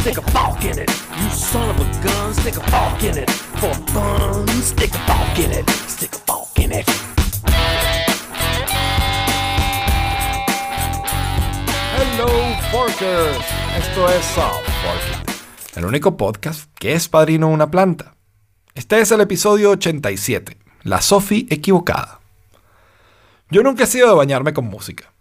stick a in it. You son of a stick a in it. For fun, stick a in it. Stick a in it. Hello, Forkers. Esto es South Forking, el único podcast que es padrino de una planta. Este es el episodio 87, La Sofi equivocada. Yo nunca he sido de bañarme con música.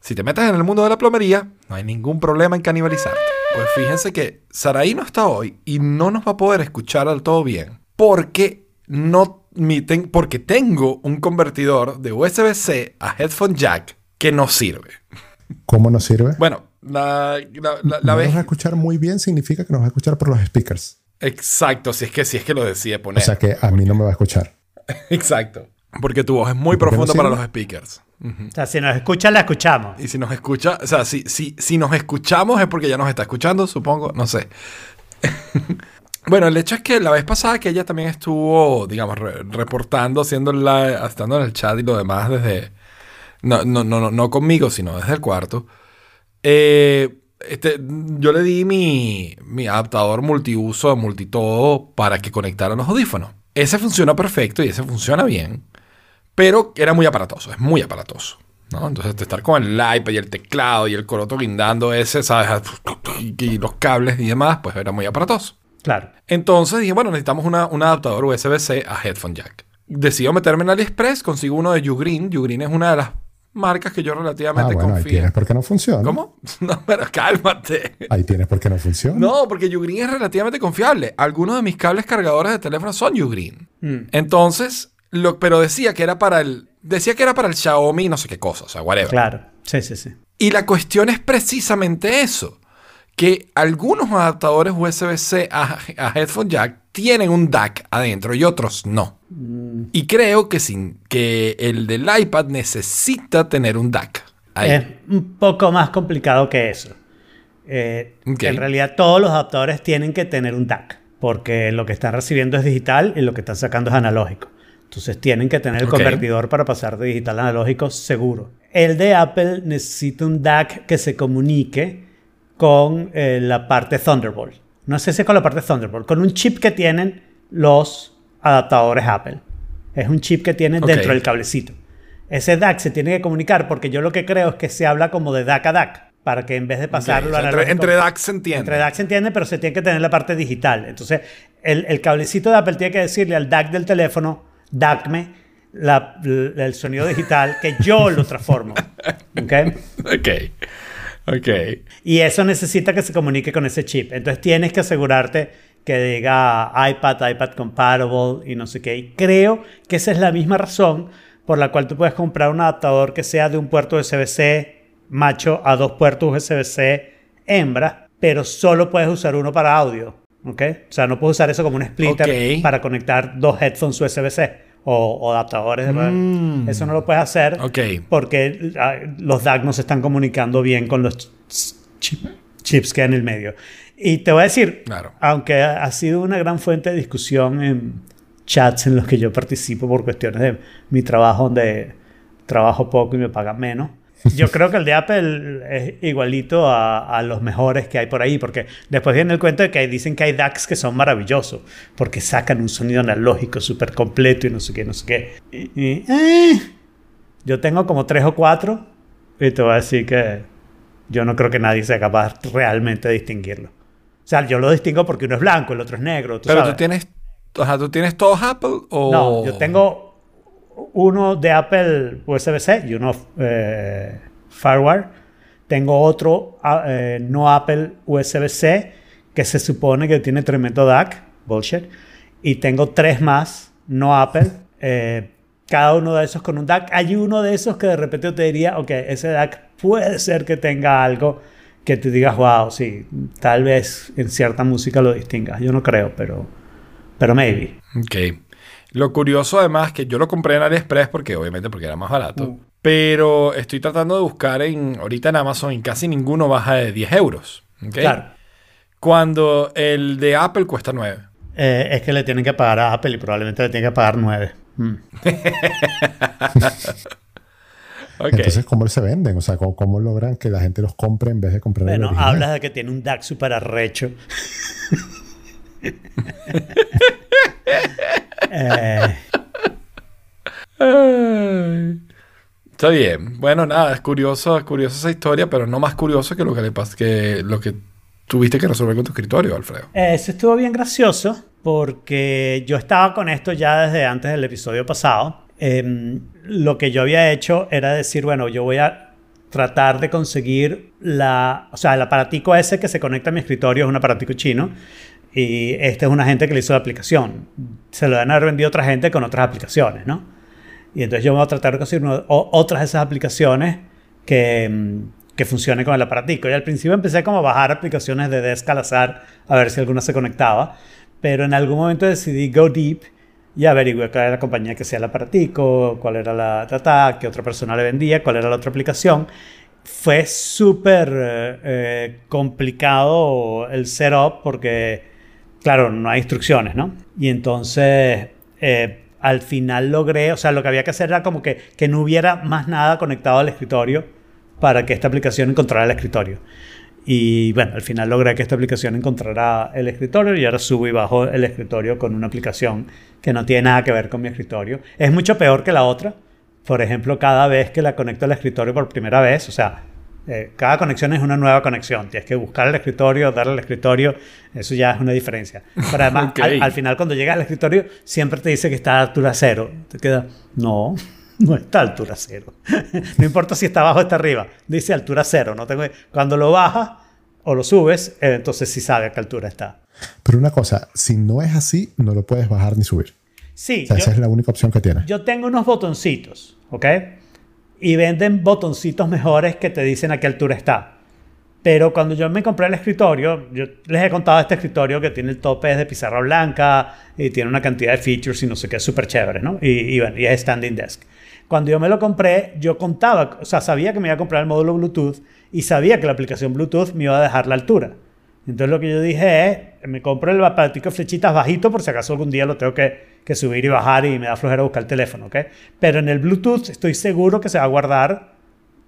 Si te metes en el mundo de la plomería, no hay ningún problema en canibalizarte. Pues fíjense que Saraí no está hoy y no nos va a poder escuchar al todo bien porque no mi ten- porque tengo un convertidor de USB-C a headphone jack que no sirve. ¿Cómo nos sirve? Bueno, la, la, la- la no vez nos va a escuchar muy bien significa que nos va a escuchar por los speakers. Exacto, si es que si es que lo decide poner. O sea que a mí no me va a escuchar. Exacto. Porque tu voz es muy ¿Y por qué no profunda para los speakers. O sea, si nos escuchan, la escuchamos. Y si nos escucha, o sea, si, si, si nos escuchamos es porque ya nos está escuchando, supongo, no sé. bueno, el hecho es que la vez pasada que ella también estuvo, digamos, re- reportando, haciendo la, estando en el chat y lo demás desde, no, no, no, no, no conmigo, sino desde el cuarto, eh, este, yo le di mi, mi adaptador multiuso, multitodo, para que conectara los audífonos. Ese funcionó perfecto y ese funciona bien. Pero era muy aparatoso, es muy aparatoso. ¿no? Entonces, de estar con el iPad y el teclado y el coroto guindando ese, ¿sabes? Y, los cables y demás, pues era muy aparatoso. Claro. Entonces dije, bueno, necesitamos una- un adaptador USB-C a headphone jack. Decido meterme en AliExpress, consigo uno de Ugreen. Ugreen es una de las marcas que yo Ah, relativamente bueno, ahí confío. tienes por qué no funciona. ¿Cómo? No, pero cálmate. Ahí tienes por qué no funciona. No, porque Ugreen es relativamente confiable. Algunos de mis cables cargadores de teléfono son Ugreen. Mm. Entonces, lo, pero decía que era para el. Decía que era para el Xiaomi, no sé qué cosa, o sea, whatever. Claro. Sí, sí, sí. Y la cuestión es precisamente eso. Que algunos adaptadores USB-C a, a headphone jack tienen un DAC adentro y otros no. Y creo que, sin, que el del iPad necesita tener un DAC. Ahí. Es un poco más complicado que eso. Eh. En realidad, todos los adaptadores tienen que tener un DAC. Porque lo que están recibiendo es digital y lo que están sacando es analógico. Entonces tienen que tener el convertidor para pasar de digital a analógico seguro. El de Apple necesita un DAC que se comunique con eh, la parte Thunderbolt. No sé si es con la parte Thunderbolt, con un chip que tienen los adaptadores Apple. Es un chip que tienen dentro del cablecito. Ese DAC se tiene que comunicar porque yo lo que creo es que se habla como de DAC a DAC. Para que en vez de pasarlo o sea, a entre, DAC se entiende. entre DAC se entiende, pero se tiene que tener la parte digital. Entonces, el, el cablecito de Apple tiene que decirle al DAC del teléfono, DACme la- el sonido digital que yo lo transformo. ¿Ok? Ok. Ok. Y eso necesita que se comunique con ese chip. Entonces tienes que asegurarte que diga iPad, iPad compatible y no sé qué. Y creo que esa es la misma razón por la cual tú puedes comprar un adaptador que sea de un puerto USB-C macho a dos puertos USB-C hembra, pero solo puedes usar uno para audio. ¿Ok? O sea, no puedes usar eso como un splitter para conectar dos headphones USB-C o, o adaptadores. de- Mm. Eso no lo puedes hacer porque ah, los DAC no se están comunicando bien con los ch- chip- chips que hay en el medio. Y te voy a decir, Claro. aunque ha sido una gran fuente de discusión en chats en los que yo participo por cuestiones de mi trabajo, donde trabajo poco y me pagan menos. Yo creo que el de Apple es igualito a, a los mejores que hay por ahí, porque después viene el cuento de que dicen que hay DACs que son maravillosos, porque sacan un sonido analógico súper completo y no sé qué, no sé qué. Y- y, eh, yo tengo como tres o cuatro y te voy a decir que yo no creo que nadie sea capaz realmente de distinguirlo. O sea, yo lo distingo porque uno es blanco, el otro es negro. ¿tú Pero sabes? tú tienes. Ajá, ¿tú tienes todos Apple o.? No, yo tengo uno de Apple USB-C y uno eh, Firewire. Tengo otro ah, eh, no Apple USB-C que se supone que tiene tremendo DAC. Bullshit. Y tengo tres más no Apple. eh, cada uno de esos con un DAC. Hay uno de esos que de repente te diría, ok, ese DAC puede ser que tenga algo que te digas, wow, sí, tal vez en cierta música lo distingas. Yo no creo, pero, pero maybe. Ok. Lo curioso además que yo lo compré en AliExpress porque obviamente porque era más barato. Mm. Pero estoy tratando de buscar en ahorita en Amazon y casi ninguno baja de 10 euros. Claro. Cuando el de Apple cuesta 9. Eh, es que le tienen que pagar a Apple y probablemente le tienen que pagar 9. Ok. Entonces, ¿cómo se venden? O sea, ¿cómo, cómo logran que la gente los compre en vez de comprar el Bueno, hablas de que tiene un DAC super arrecho. Eh. Está bien. Bueno, nada, es curioso, es curiosa esa historia, pero no más curioso que lo que le pasa, que lo que tuviste que resolver con tu escritorio, Alfredo. Eso estuvo bien gracioso porque yo estaba con esto ya desde antes del episodio pasado. Em, lo que yo había hecho era decir, bueno, yo voy a tratar de conseguir la, o sea, el aparatico ese que se conecta a mi escritorio es un aparatico chino y este es una gente que le hizo la aplicación. Se lo van a haber vendido otra gente con otras aplicaciones, ¿no? Y entonces yo voy a tratar de conseguir otras de esas aplicaciones que, mm, que funcionen con el aparatico. Y al principio empecé como a bajar aplicaciones de Desk a ver si alguna se conectaba. Pero en algún momento decidí go deep y averigué cuál era la compañía que hacía el aparatico, cuál era la data, qué otra persona le vendía, cuál era la otra aplicación. Fue súper eh, eh, complicado el setup porque, claro, no hay instrucciones, ¿no? Y entonces, eh, al final logré, o sea, lo que había que hacer era como que, que no hubiera más nada conectado al escritorio para que esta aplicación encontrara el escritorio. Y bueno, al final logré que esta aplicación encontrara el escritorio y ahora subo y bajo el escritorio con una aplicación que no tiene nada que ver con mi escritorio. Es mucho peor que la otra. Por ejemplo, cada vez que la conecto al escritorio por primera vez, o sea, eh, cada conexión es una nueva conexión. Tienes que buscar el escritorio, darle al escritorio, eso ya es una diferencia. Pero además, al, al final cuando llegas al escritorio, siempre te dice que está a altura cero. Te queda, no, no está a altura cero. no importa si está abajo o está arriba, dice altura cero. No tengo... Cuando lo bajas o lo subes, eh, entonces sí sabe a qué altura está. Pero una cosa, si no es así, no lo puedes bajar ni subir. Sí, O sea, yo- esa es la única opción que tienes. Yo tengo unos botoncitos, ¿ok? Y venden botoncitos mejores que te dicen a qué altura está. Pero cuando yo me compré el escritorio, yo les he contado este escritorio que tiene el tope de pizarra blanca y tiene una cantidad de features y no sé qué, súper chévere, ¿no? Y, y bueno, y es standing desk. Cuando yo me lo compré, yo contaba, o sea, sabía que me iba a comprar el módulo Bluetooth y sabía que la aplicación Bluetooth me iba a dejar la altura. Entonces lo que yo dije es, me compro el aparatico de flechitas bajito por si acaso algún día lo tengo que, que subir y bajar y me da flojera buscar el teléfono, ¿ok? Pero en el Bluetooth estoy seguro que se va a guardar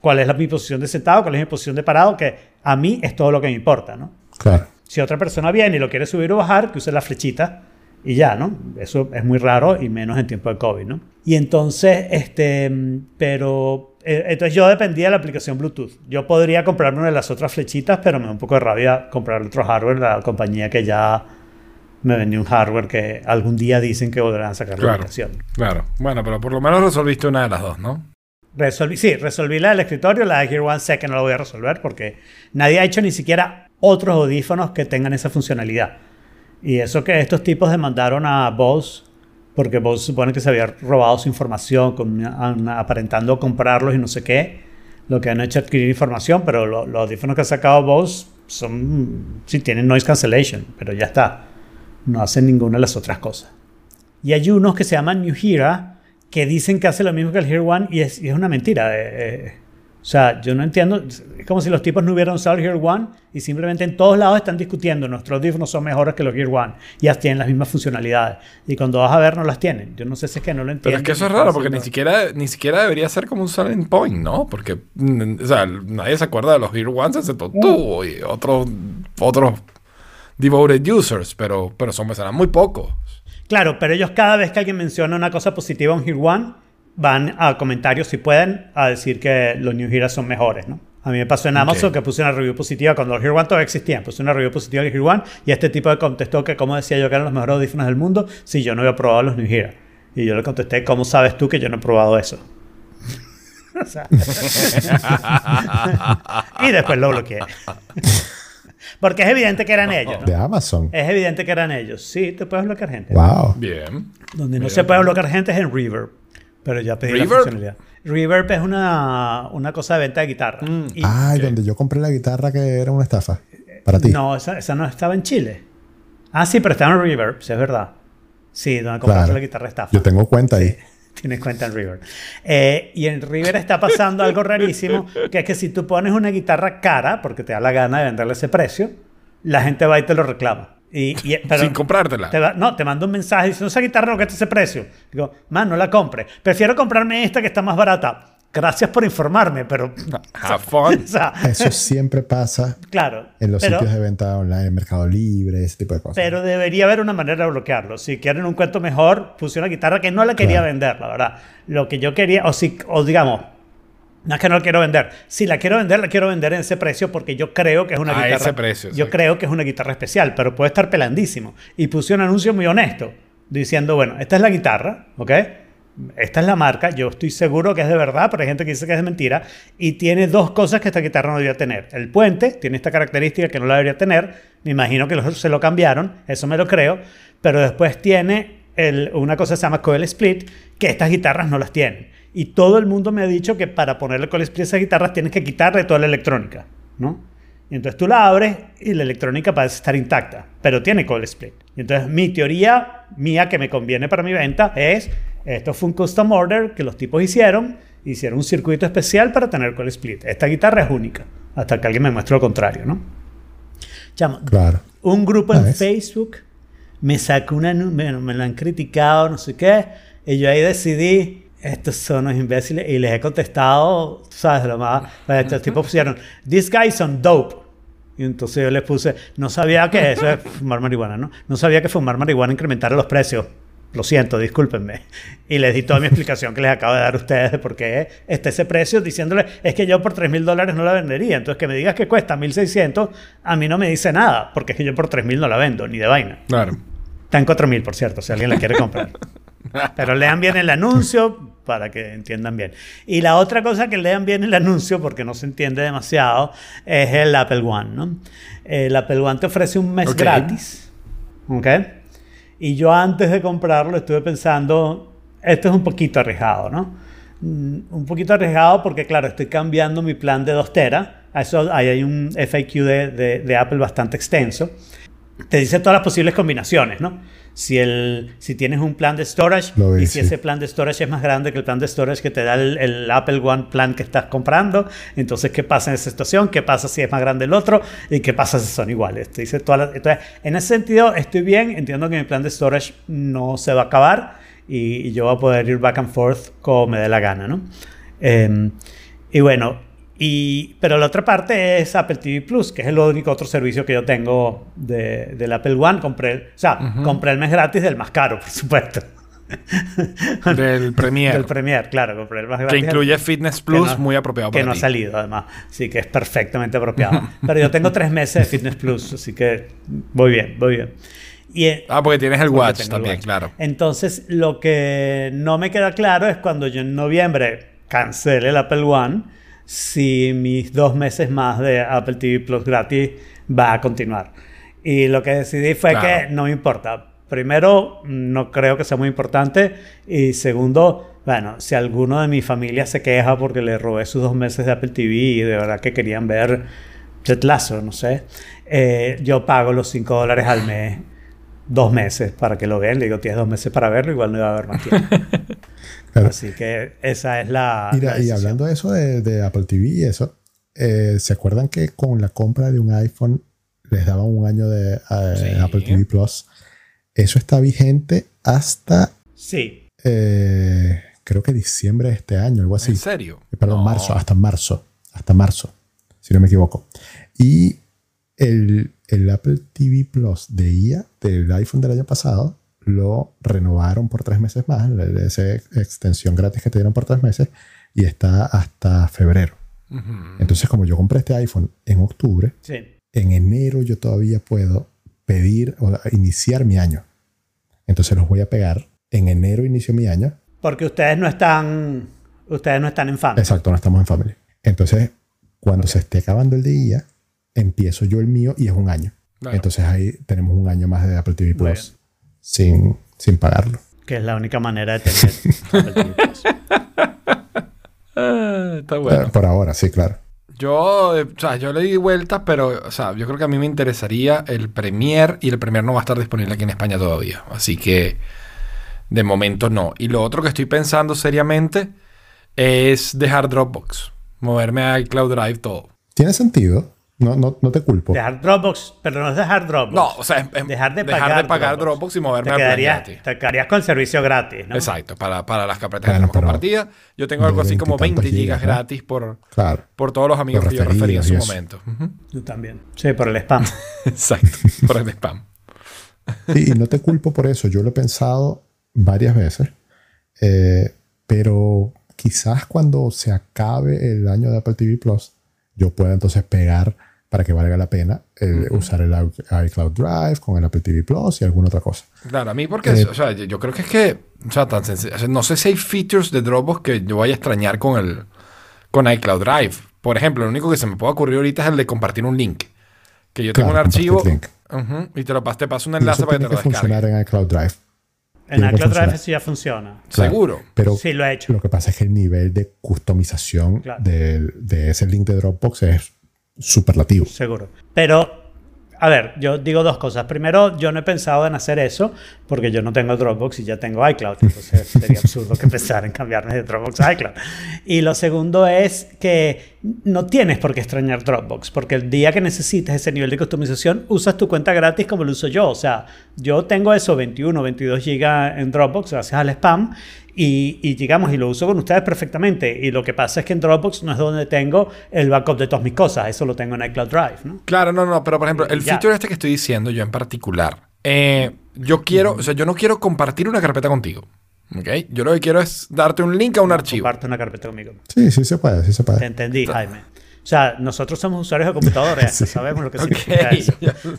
cuál es la, mi posición de sentado, cuál es mi posición de parado, que a mí es todo lo que me importa, ¿no? Claro. Si otra persona viene y lo quiere subir o bajar, que use la flechita y ya, ¿no? Eso es muy raro y menos en tiempo de COVID, ¿no? Y entonces, este, pero, eh, entonces yo dependía de la aplicación Bluetooth. Yo podría comprarme una de las otras flechitas, pero me da un poco de rabia comprar otro hardware, la compañía que ya me vendió un hardware que algún día dicen que volverán a sacar la Claro. aplicación. Claro. Bueno, pero por lo menos resolviste una de las dos, ¿no? Resolví, sí, resolví la del escritorio, la de Gear One que no la voy a resolver porque nadie ha hecho ni siquiera otros audífonos que tengan esa funcionalidad. Y eso que estos tipos demandaron a Bose, porque Bose supone que se había robado su información con aparentando comprarlos y no sé qué, lo que han hecho es adquirir información, pero lo- los audífonos que ha sacado Bose son, sí tienen noise cancellation, pero ya está, no hacen ninguna de las otras cosas. Y hay unos que se llaman New Hera que dicen que hace lo mismo que el Hear One y es, y es una mentira. eh, eh. o sea, yo no entiendo. Es como si los tipos no hubieran usado el Hear One y simplemente en todos lados están discutiendo. Nuestros audífonos son mejores que los Hear One y ya tienen las mismas funcionalidades. Y cuando vas a ver, no las tienen. Yo no sé si es que no lo entiendo. Pero es que eso es raro porque ni siquiera, ni siquiera debería ser como un selling point, ¿no? Porque, mm, o sea, nadie se acuerda de los Gear Ones excepto tú y otros, otros devoted users, pero, pero son serán muy pocos. Claro, pero ellos cada vez que alguien menciona una cosa positiva en Hear One, van a comentarios, si pueden, a decir que los New Heroes son mejores, ¿no? A mí me pasó en Amazon que puse una review positiva cuando los Hear One todavía existían. Puse una review positiva del Hear One y este tipo de contestó que cómo decía yo que eran los mejores audífonos del mundo si yo no había probado los New Hero. Y yo le contesté, ¿cómo sabes tú que yo no he probado eso? Y después lo bloqueé. Porque es evidente que eran ellos, De ¿no? Amazon. Es evidente que eran ellos. Sí, te puedes bloquear gente. Wow. Bien. Donde no Bien. se puede bloquear gente es en Reverb. Pero ya pedí ¿Reverb? la funcionalidad. Reverb es una, una cosa de venta de guitarra. Y- Ay, donde yo compré la guitarra que era una estafa. Para ti. No, esa, esa no estaba en Chile. Ah, sí, pero estaba en Reverb, sí, es verdad. Sí, donde compraste Claro. la guitarra estafa. Yo tengo cuenta ahí. Tienes cuenta en River. Eh, y en River está pasando algo rarísimo, que es que si tú pones una guitarra cara, porque te da la gana de venderle ese precio, la gente va y te lo reclama. Y, y- pero Sin comprártela. te va- no, te manda un mensaje diciendo, esa guitarra no cuesta ese precio. Digo, man, no la compre. Prefiero comprarme esta que está más barata. Gracias por informarme, pero... Have fun. o sea, Eso siempre pasa claro. en los pero- sitios de venta online, en Mercado Libre, ese tipo de cosas. Pero debería haber una manera de bloquearlo. Si quieren un cuento mejor, puse una guitarra que no la quería Claro. vender, la verdad. Lo que yo quería, o, si, o digamos, no es que no la quiero vender. Si la quiero vender, la quiero vender en ese precio porque yo creo que es una A guitarra. ese precio, Yo creo que es una guitarra especial, pero puede estar pelandísimo. Y puse un anuncio muy honesto, diciendo, bueno, esta es la guitarra, ¿ok? Esta es la marca, yo estoy seguro que es de verdad, pero hay gente que dice que es mentira. Y tiene dos cosas que esta guitarra no debería tener. El puente tiene esta característica que no la debería tener. Me imagino que lo- se lo cambiaron, eso me lo creo. Pero después tiene una cosa que se llama coil split, que estas guitarras no las tienen. Y todo el mundo me ha dicho que para ponerle coil split a esas guitarras tienes que quitarle toda la electrónica, ¿no? Y entonces tú la abres y la electrónica parece estar intacta, pero tiene coil split. Y entonces mi teoría mía que me conviene para mi venta es, esto fue un custom order que los tipos hicieron, hicieron un circuito especial para tener coil split. Esta guitarra es única, hasta que alguien me muestre lo contrario, ¿no? Chamo, Claro. un grupo Ah, en es. Facebook me sacó una... Bueno, me lo han criticado, no sé qué, y yo ahí decidí... Estos son los imbéciles y les he contestado, ¿sabes? Lo más. Estos tipos pusieron, These guys son dope. Y entonces yo les puse, no sabía que eso es fumar marihuana, ¿no? No sabía que fumar marihuana incrementara los precios. Lo siento, discúlpenme. Y les di toda mi explicación que les acabo de dar a ustedes de por qué está ese precio, diciéndoles, es que yo por 3 mil dólares no la vendería. Entonces que me digas que cuesta 1600, a mí no me dice nada, porque es que yo por 3 mil no la vendo, ni de vaina. Claro. Está en 4 mil, por cierto, si alguien la quiere comprar. Pero lean bien el anuncio para que entiendan bien. Y la otra cosa que lean bien el anuncio, porque no se entiende demasiado, es el Apple One. ¿no? El Apple One te ofrece un mes gratis. ¿Ok? Y yo antes de comprarlo estuve pensando, esto es un poquito arriesgado, ¿no? Mm, Un poquito arriesgado porque, claro, estoy cambiando mi plan de 2 tera. Ahí hay un FAQ de- de Apple bastante extenso te dice todas las posibles combinaciones, ¿no? Si, el, si tienes un plan de storage y si ese plan de storage es más grande que el plan de storage que te da el, el Apple One plan que estás comprando, entonces, ¿qué pasa en esa situación? ¿Qué pasa si es más grande el otro? ¿Y qué pasa si son iguales? Te dice todas las- entonces, en ese sentido, estoy bien. Entiendo que mi plan de storage no se va a acabar y, y yo voy a poder ir back and forth como me dé la gana, ¿no? Em, y bueno, y, pero la otra parte es Apple TV Plus, que es el único otro servicio que yo tengo de, del Apple One. Compré, o sea, compré el mes gratis del más caro, por supuesto. Del Premiere. Del Premier, claro, compré el más que gratis. incluye Fitness que Plus, no- muy apropiado Que para no ha ti. salido, además. Sí, que es perfectamente apropiado. pero yo tengo tres meses de Fitness Plus, así que voy bien, voy bien. Y, eh, Ah, porque tienes el porque Watch tengo el también, Watch. claro. Entonces, lo que no me queda claro es cuando yo en noviembre cancele el Apple One, si mis dos meses más de Apple TV Plus gratis va a continuar. Y lo que decidí fue Claro. que no me importa. Primero, no creo que sea muy importante. Y segundo, bueno, si alguno de mi familia se queja porque le robé sus dos meses de Apple TV y de verdad que querían ver Ted Lasso, no sé, eh, yo pago los 5 dólares al mes dos meses para que lo vean. Le digo, tienes dos meses para verlo, igual no iba a haber más tiempo. Claro. Así que esa es la. Mira, la y hablando de eso de, de Apple TV y eso, eh, ¿se acuerdan que con la compra de un iPhone les daban un año de eh, Sí. Apple TV Plus? Eso está vigente hasta Sí, eh, creo que diciembre de este año, algo así. ¿En serio? Eh, Perdón, No. marzo, hasta marzo. Hasta marzo, si no me equivoco. Y el, el Apple TV Plus de IA, del iPhone del año pasado, lo renovaron por tres meses más, esa extensión gratis que te dieron por tres meses, y está hasta febrero. Entonces, como yo compré este iPhone en octubre, sí. en enero yo todavía puedo pedir o iniciar mi año. Entonces los voy a pegar. En enero inicio mi año. Porque ustedes no están. Ustedes no están en fan. Exacto, no estamos en family. Entonces, cuando se esté acabando el de IA, empiezo yo el mío y es un año. Entonces ahí tenemos un año más de Apple TV Plus sin, sin pagarlo. Que es la única manera de tener Apple TV Plus. Ah, está bueno. Por ahora, sí, claro. Yo, eh, o sea, yo le di vueltas, pero, o sea, yo creo que a mí me interesaría el Premiere y el Premiere no va a estar disponible aquí en España todavía. Así que, de momento no. Y lo otro que estoy pensando seriamente es dejar Dropbox, moverme a iCloud Drive todo. Tiene sentido. No, no, no te culpo. Dejar Dropbox, pero no es dejar Dropbox. No, o sea, es- es dejar de pagar, Dropbox. y moverme te al plan te quedarías con servicio gratis, ¿no? Exacto, para, para las carpetas Bueno, que tenemos compartidas. Yo tengo algo de así como 20 veintitantos gigas gratis por, Claro. por todos los amigos que yo referí en su eso. momento. Ujú. Yo también. Sí, por el spam. Exacto, por el spam. Sí, y no te culpo por eso. Yo lo he pensado varias veces. Eh, pero quizás cuando se acabe el año de Apple TV Plus, yo pueda entonces pegar para que valga la pena el usar el iCloud Drive con el Apple TV Plus y alguna otra cosa. Claro, a mí porque, Eh, o sea, yo- creo que es que, o sea, tan sencillo. o sea, no sé si hay features de Dropbox que yo vaya a extrañar con el con iCloud Drive. Por ejemplo, lo único que se me puede ocurrir ahorita es el de compartir un link. Que yo tengo Claro, un archivo y te lo te paso un enlace eso para que te que lo funcionar descargues. en iCloud Drive. En iCloud Drive funcionar. eso ya funciona. Claro, Seguro. Pero Sí, lo he hecho. lo que pasa es que el nivel de customización Claro. del- de, ese link de Dropbox es superlativo. Seguro. Pero, a ver, yo digo dos cosas. Primero, yo no he pensado en hacer eso porque yo no tengo Dropbox y ya tengo iCloud. Entonces sería absurdo que pensar en cambiarme de Dropbox a iCloud. Y lo segundo es que no tienes por qué extrañar Dropbox porque el día que necesites ese nivel de customización, usas tu cuenta gratis como lo uso yo. O sea, yo tengo eso 21, 22 gigas en Dropbox gracias al spam y, y digamos, y lo uso con ustedes perfectamente. Y lo que pasa es que en Dropbox no es donde tengo el backup de todas mis cosas. Eso lo tengo en iCloud Drive, ¿no? Claro, no, no, pero por ejemplo, el Ya. feature este que estoy diciendo yo en particular, eh, yo quiero, o sea, yo no quiero compartir una carpeta contigo. ¿Ok? Yo lo que quiero es darte un link a un archivo. Comparte una carpeta conmigo. Sí, sí se puede, sí se Te puede. entendí, Jaime. O sea, nosotros somos usuarios de computadores, Sí. sabemos lo que significa eso.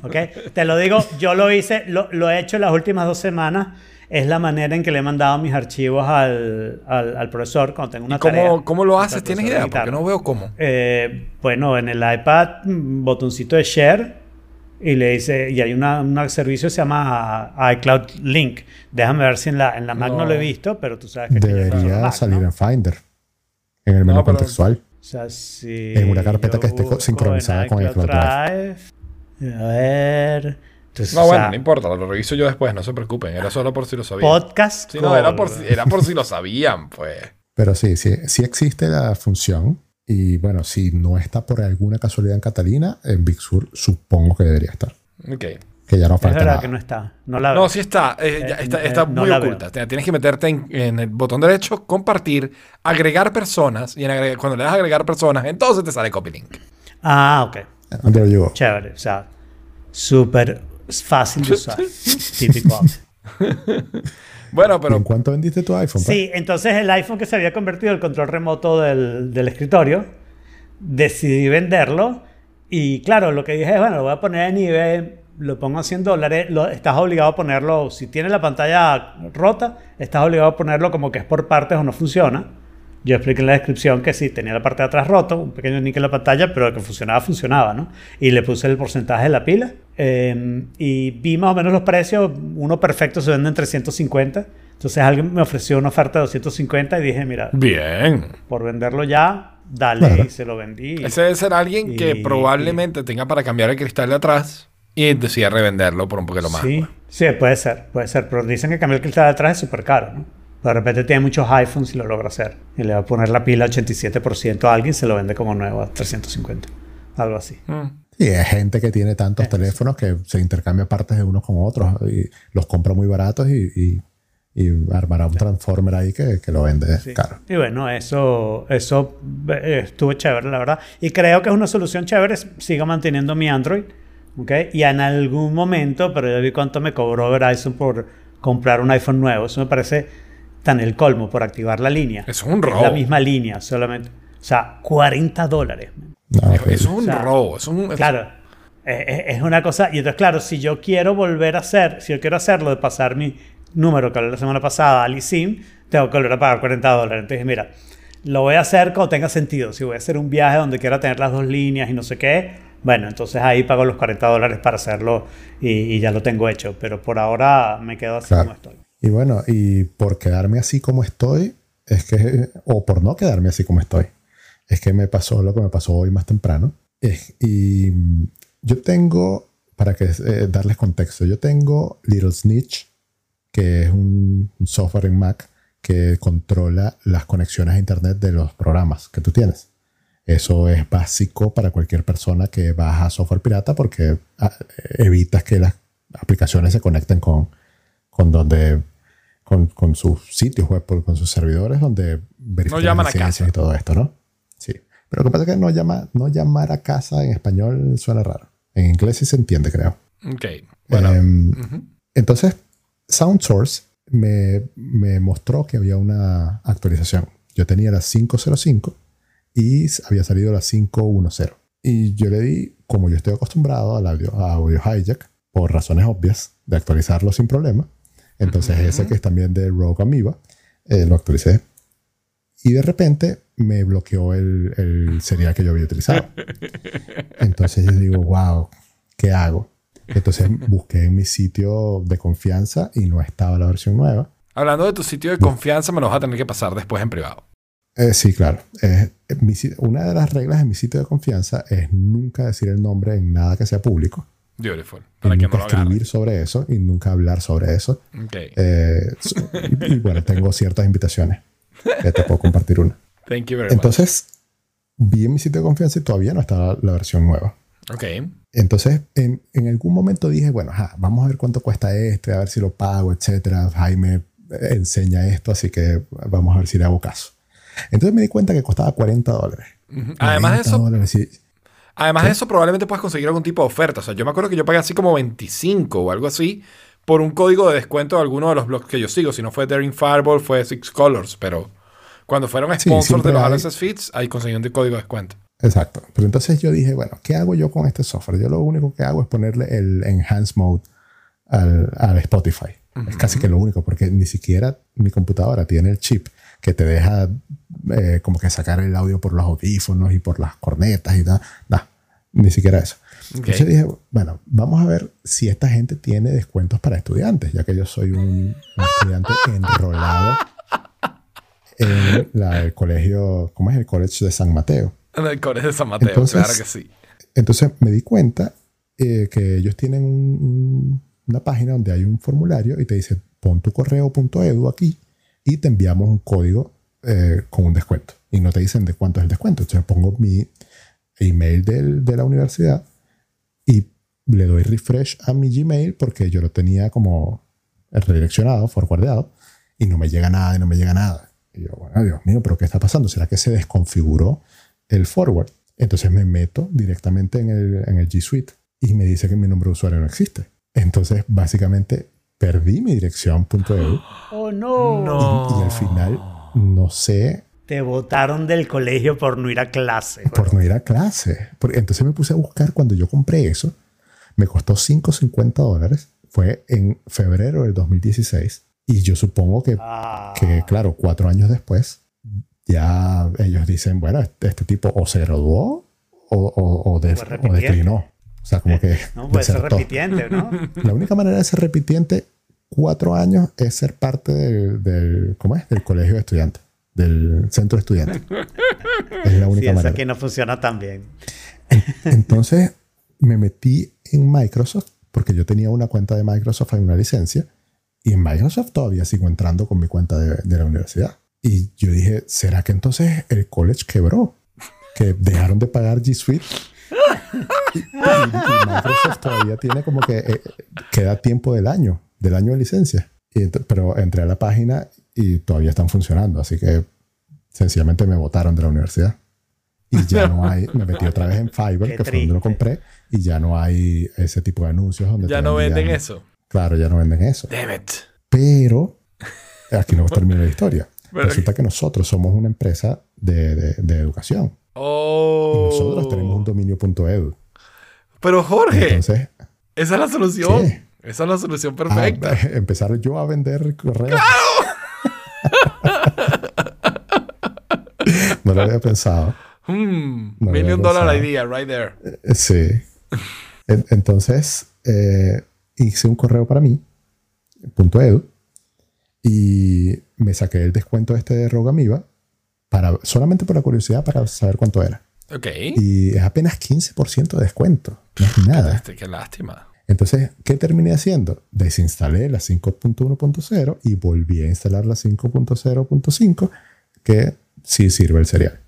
¿Ok? Te lo digo, yo lo hice, lo, lo he hecho las últimas dos semanas. Es la manera en que le he mandado mis archivos al, al, al profesor cuando tengo una ¿Y cómo, tarea. cómo lo haces? ¿Tienes idea? Porque no veo cómo. Eh, bueno, en el iPad, mm, botoncito de share y le dice, y hay un servicio que se llama iCloud Link. Déjame ver si en la, en la Mac no. No. lo he visto, pero tú sabes que Debería Mac, salir ¿no? en Finder. En el menú pero- contextual. O sea, si En una carpeta que esté sincronizada con iCloud iCloud Drive. A ver. Entonces, No, o bueno, sea, no importa, lo reviso yo después, no se preocupen. Era solo por si lo sabían. podcast. Sí, no, era por, si, era por si lo sabían, pues. Pero sí, sí, sí existe la función. Y bueno, si no está por alguna casualidad en Catalina, en Big Sur supongo que debería estar. Ok. Que ya no Es falta verdad nada. que no está. No la veo. No, sí está. eh, ya Eh, está eh, está muy oculta. Tienes que meterte en, en el botón derecho, compartir, agregar personas. Y en agregar- cuando le das a agregar personas, entonces te sale copy link. Ah, ok. There you go. Chévere. O sea, súper fácil de usar. Típico Apple. Bueno, ¿Y pero ¿En cuánto vendiste tu iPhone? pa? Sí, entonces el iPhone que se había convertido en el control remoto del, del escritorio, decidí venderlo. Y claro, lo que dije es, bueno, lo voy a poner en eBay, lo pongo a 100 dólares, lo- estás obligado a ponerlo, si tiene la pantalla rota, estás obligado a ponerlo como que es por partes o no funciona. Yo expliqué en la descripción que sí, tenía la parte de atrás roto, un pequeño nick en la pantalla, pero que funcionaba, funcionaba, ¿no? Y le puse el porcentaje de la pila. eh, y vi más o menos los precios. Uno perfecto se vende en 350. Entonces alguien me ofreció una oferta de 250 y dije, mira, bien. por venderlo ya, dale, Bueno. y se lo vendí. Ese debe ser alguien que Y- probablemente tenga para cambiar el cristal de atrás y decida revenderlo por un poquito más. Sí, sí, puede ser, puede ser. Pero dicen que cambiar el cristal de atrás es súper caro, ¿no? De repente tiene muchos iPhones y lo logra hacer. Y le va a poner la pila 87% a alguien y se lo vende como nuevo a 350. Algo así. Mm. Y hay gente que tiene tantos sí. teléfonos que se intercambia partes de unos con otros y los compra muy baratos y, y- y armará un transformer ahí que, que lo vende Sí. caro. Y bueno, eso, eso eh, estuvo chévere, la verdad. Y creo que es una solución chévere. Sigo manteniendo mi Android. ¿ok? Y en algún momento, pero yo vi cuánto me cobró Verizon por comprar un iPhone nuevo. Eso me parece tan el colmo por activar la línea. Es un Es robo. la misma línea, solamente. O sea, 40 dólares. No, es un O sea, robo. Es un, es- Claro. Es una cosa. Y entonces, claro, si yo quiero volver a hacer, si yo quiero hacerlo de pasar mi número que hablé la semana pasada al eSIM, tengo que volver a pagar 40 dólares. Entonces, mira, lo voy a hacer cuando tenga sentido. Si voy a hacer un viaje donde quiera tener las dos líneas y no sé qué, bueno, entonces ahí pago los 40 dólares para hacerlo y, y ya lo tengo hecho. Pero por ahora me quedo así Claro. como estoy. Y bueno, y por quedarme así como estoy, es que, o por no quedarme así como estoy, es que me pasó lo que me pasó hoy más temprano. Es- y yo tengo, para que eh, darles contexto, yo tengo Little Snitch, que es un, un software en Mac que controla las conexiones a Internet de los programas que tú tienes. Eso es básico para cualquier persona que baja software pirata porque ah, evitas que las aplicaciones se conecten con, con donde con, con sus sitios web, con sus servidores donde verifican llaman a licencias casa. y todo esto, ¿no? Sí. Pero lo que pasa es que no, llama, no llamar a casa en español suena raro. En inglés sí se entiende, creo. Ok. Bueno. Em, ujú. entonces, SoundSource me, me mostró que había una actualización. Yo tenía la 505 y había salido la 510. Y yo le di, como yo estoy acostumbrado al audio, a Audio Hijack, por razones obvias, de actualizarlo sin problema. Entonces, ese que es también de Rogue Amoeba, eh, lo actualicé. Y de repente me bloqueó el, el serial que yo había utilizado. Entonces yo digo, wow, ¿qué hago? Entonces busqué en mi sitio de confianza y no estaba la versión nueva. Hablando de tu sitio de confianza, me lo vas a tener que pasar después en privado. Eh, sí, claro. Eh, mi una de las reglas de mi sitio de confianza es nunca decir el nombre en nada que sea público. Beautiful. Y Para que no nunca agarre. escribir sobre eso y nunca hablar sobre eso. Ok. Eh, y, y bueno, tengo ciertas invitaciones. que te puedo compartir una. Thank you very Entonces, vi en mi sitio de confianza y todavía no estaba la versión nueva. much. Ok. Entonces, en, en algún momento dije, bueno, ajá, vamos a ver cuánto cuesta este, a ver si lo pago, etcétera. Jaime eh, enseña esto, así que vamos a ver si le hago caso. Entonces me di cuenta que costaba 40 dólares. Ujú. Además de 40 eso, dólares, sí. Además de eso, probablemente puedes conseguir algún tipo de oferta. O sea, yo me acuerdo que yo pagué así como 25 o algo así por un código de descuento de alguno de los blogs que yo sigo. Si no fue Daring Fireball, fue Six Colors. Pero cuando fueron Sí, sponsors siempre de los RSS feeds, ahí conseguí un código de descuento. Exacto. Pero entonces yo dije, bueno, ¿qué hago yo con este software? Yo lo único que hago es ponerle el Enhance Mode al, al Spotify. Es casi que lo único, porque ni siquiera mi computadora tiene el chip que te deja eh, como que sacar el audio por los audífonos y por las cornetas y tal. No, ni siquiera eso. Ok. Entonces dije, bueno, vamos a ver si esta gente tiene descuentos para estudiantes, ya que yo soy un, un estudiante enrolado en la- el colegio, ¿cómo es? El College de San Mateo. En el Colegio de San Mateo, Entonces- claro que sí. Entonces me di cuenta eh, que ellos tienen un- un- una página donde hay un formulario y te dice pon tu correo.edu aquí y te enviamos un código eh, con un descuento. Y no te dicen de cuánto es el descuento. Entonces pongo mi email del- de la universidad y le doy refresh a mi Gmail porque yo lo tenía como redireccionado, forwardeado y no me llega nada y no me llega nada. Y yo, bueno, Dios mío, pero ¿qué está pasando? ¿Será que se desconfiguró el forward? Entonces me meto directamente en el, en el G Suite y me dice que mi nombre de usuario no existe. Entonces, básicamente, perdí mi dirección .edu Oh, no. No. y al final no sé Te votaron del colegio por no ir a clase. por no ir a clase. Por- Entonces me puse a buscar cuando yo compré eso. Me costó 5.50 dólares. Fue en febrero del 2016. Y yo supongo que, Ah. que, claro, cuatro años después, ya ellos dicen, bueno, este, este tipo o se graduó o, o, o, Fue o declinó. O sea, como que No puede ser repitiente, ¿no? La única manera de ser repitiente cuatro años es ser parte del, del- ¿cómo es? Del colegio de estudiantes, del centro de estudiantes. Es la única Sí, manera. esa que no funciona tan bien. Entonces me metí en Microsoft porque yo tenía una cuenta de Microsoft en una licencia y en Microsoft todavía sigo entrando con mi cuenta de, de la universidad. Y yo dije, ¿será que entonces el college quebró? Que dejaron de pagar G Suite. Y, Microsoft todavía tiene como que eh, queda tiempo del año, del año de licencia. Y ent- pero entré a la página y todavía están funcionando. Así que sencillamente me votaron de la universidad. Y ya no hay, me metí otra vez en Fiverr, que fue donde lo compré, y ya no hay ese tipo de anuncios donde Ya no venden envían- eso. Claro, ya no venden eso. Damn it. Pero aquí no termina la historia. Pero- Resulta que nosotros somos una empresa de, de- de educación. Y Oh. nosotros tenemos un dominio.edu. Pero Jorge, Entonces, esa es la solución. ¿Qué? Esa es la solución ah, perfecta. empezar yo a vender correos. no lo había pensado. Hmm, No million dollar idea right there. Eh, Sí. En- Entonces, eh, hice un correo para mí, punto .edu, y me saqué el descuento este de Rogamiva para, solamente por la curiosidad para saber cuánto era. Ok. Y es apenas 15% de descuento. No es nada. Qué lástima. Entonces, ¿qué terminé haciendo? Desinstalé la 5.1.0 y volví a instalar la 5.0.5, que sí sirve el serial.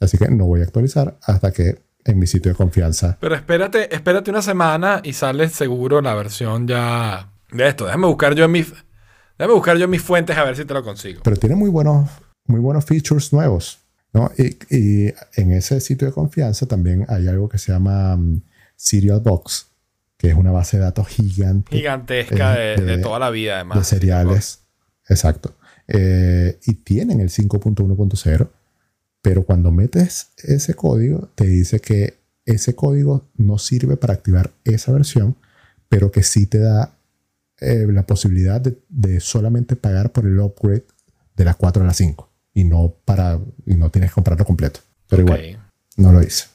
Así que no voy a actualizar hasta que en mi sitio de confianza. Pero espérate, espérate una semana y sale seguro la versión ya de esto. Déjame buscar yo en mis, déjame buscar yo en mis fuentes a ver si te lo consigo. Pero tiene muy buenos, muy buenos features nuevos. ¿no? Y, y en ese sitio de confianza también hay algo que se llama um, Serial Box, que es una base de datos gigante. Gigantesca eh, de, de de- toda la vida, además. de seriales. Exacto. Eh, y tienen el 5.1.0, pero cuando metes ese código, te dice que ese código no sirve para activar esa versión, pero que sí te da eh, la posibilidad de, de solamente pagar por el upgrade de la 4 a la 5 y no para y no tienes que comprarlo completo. Pero igual, no lo hice.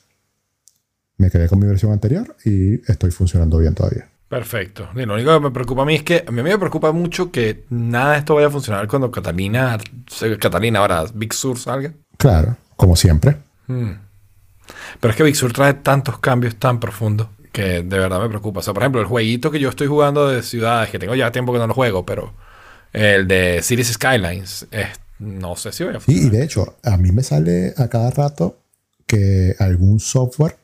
Me quedé con mi versión anterior y estoy funcionando bien todavía. Perfecto. Y lo único que me preocupa a mí es que a mí me preocupa mucho que nada de esto vaya a funcionar cuando Catalina, Catalina ahora Big Sur salga. Claro, como siempre. Hmm. Pero es que Big Sur trae tantos cambios tan profundos que de verdad me preocupa. O sea, por ejemplo, el jueguito que yo estoy jugando de ciudades, que tengo ya tiempo que no lo juego, pero el de Cities Skylines, es- no sé si voy a Sí, y funcionar. de hecho, a mí me sale a cada rato que algún software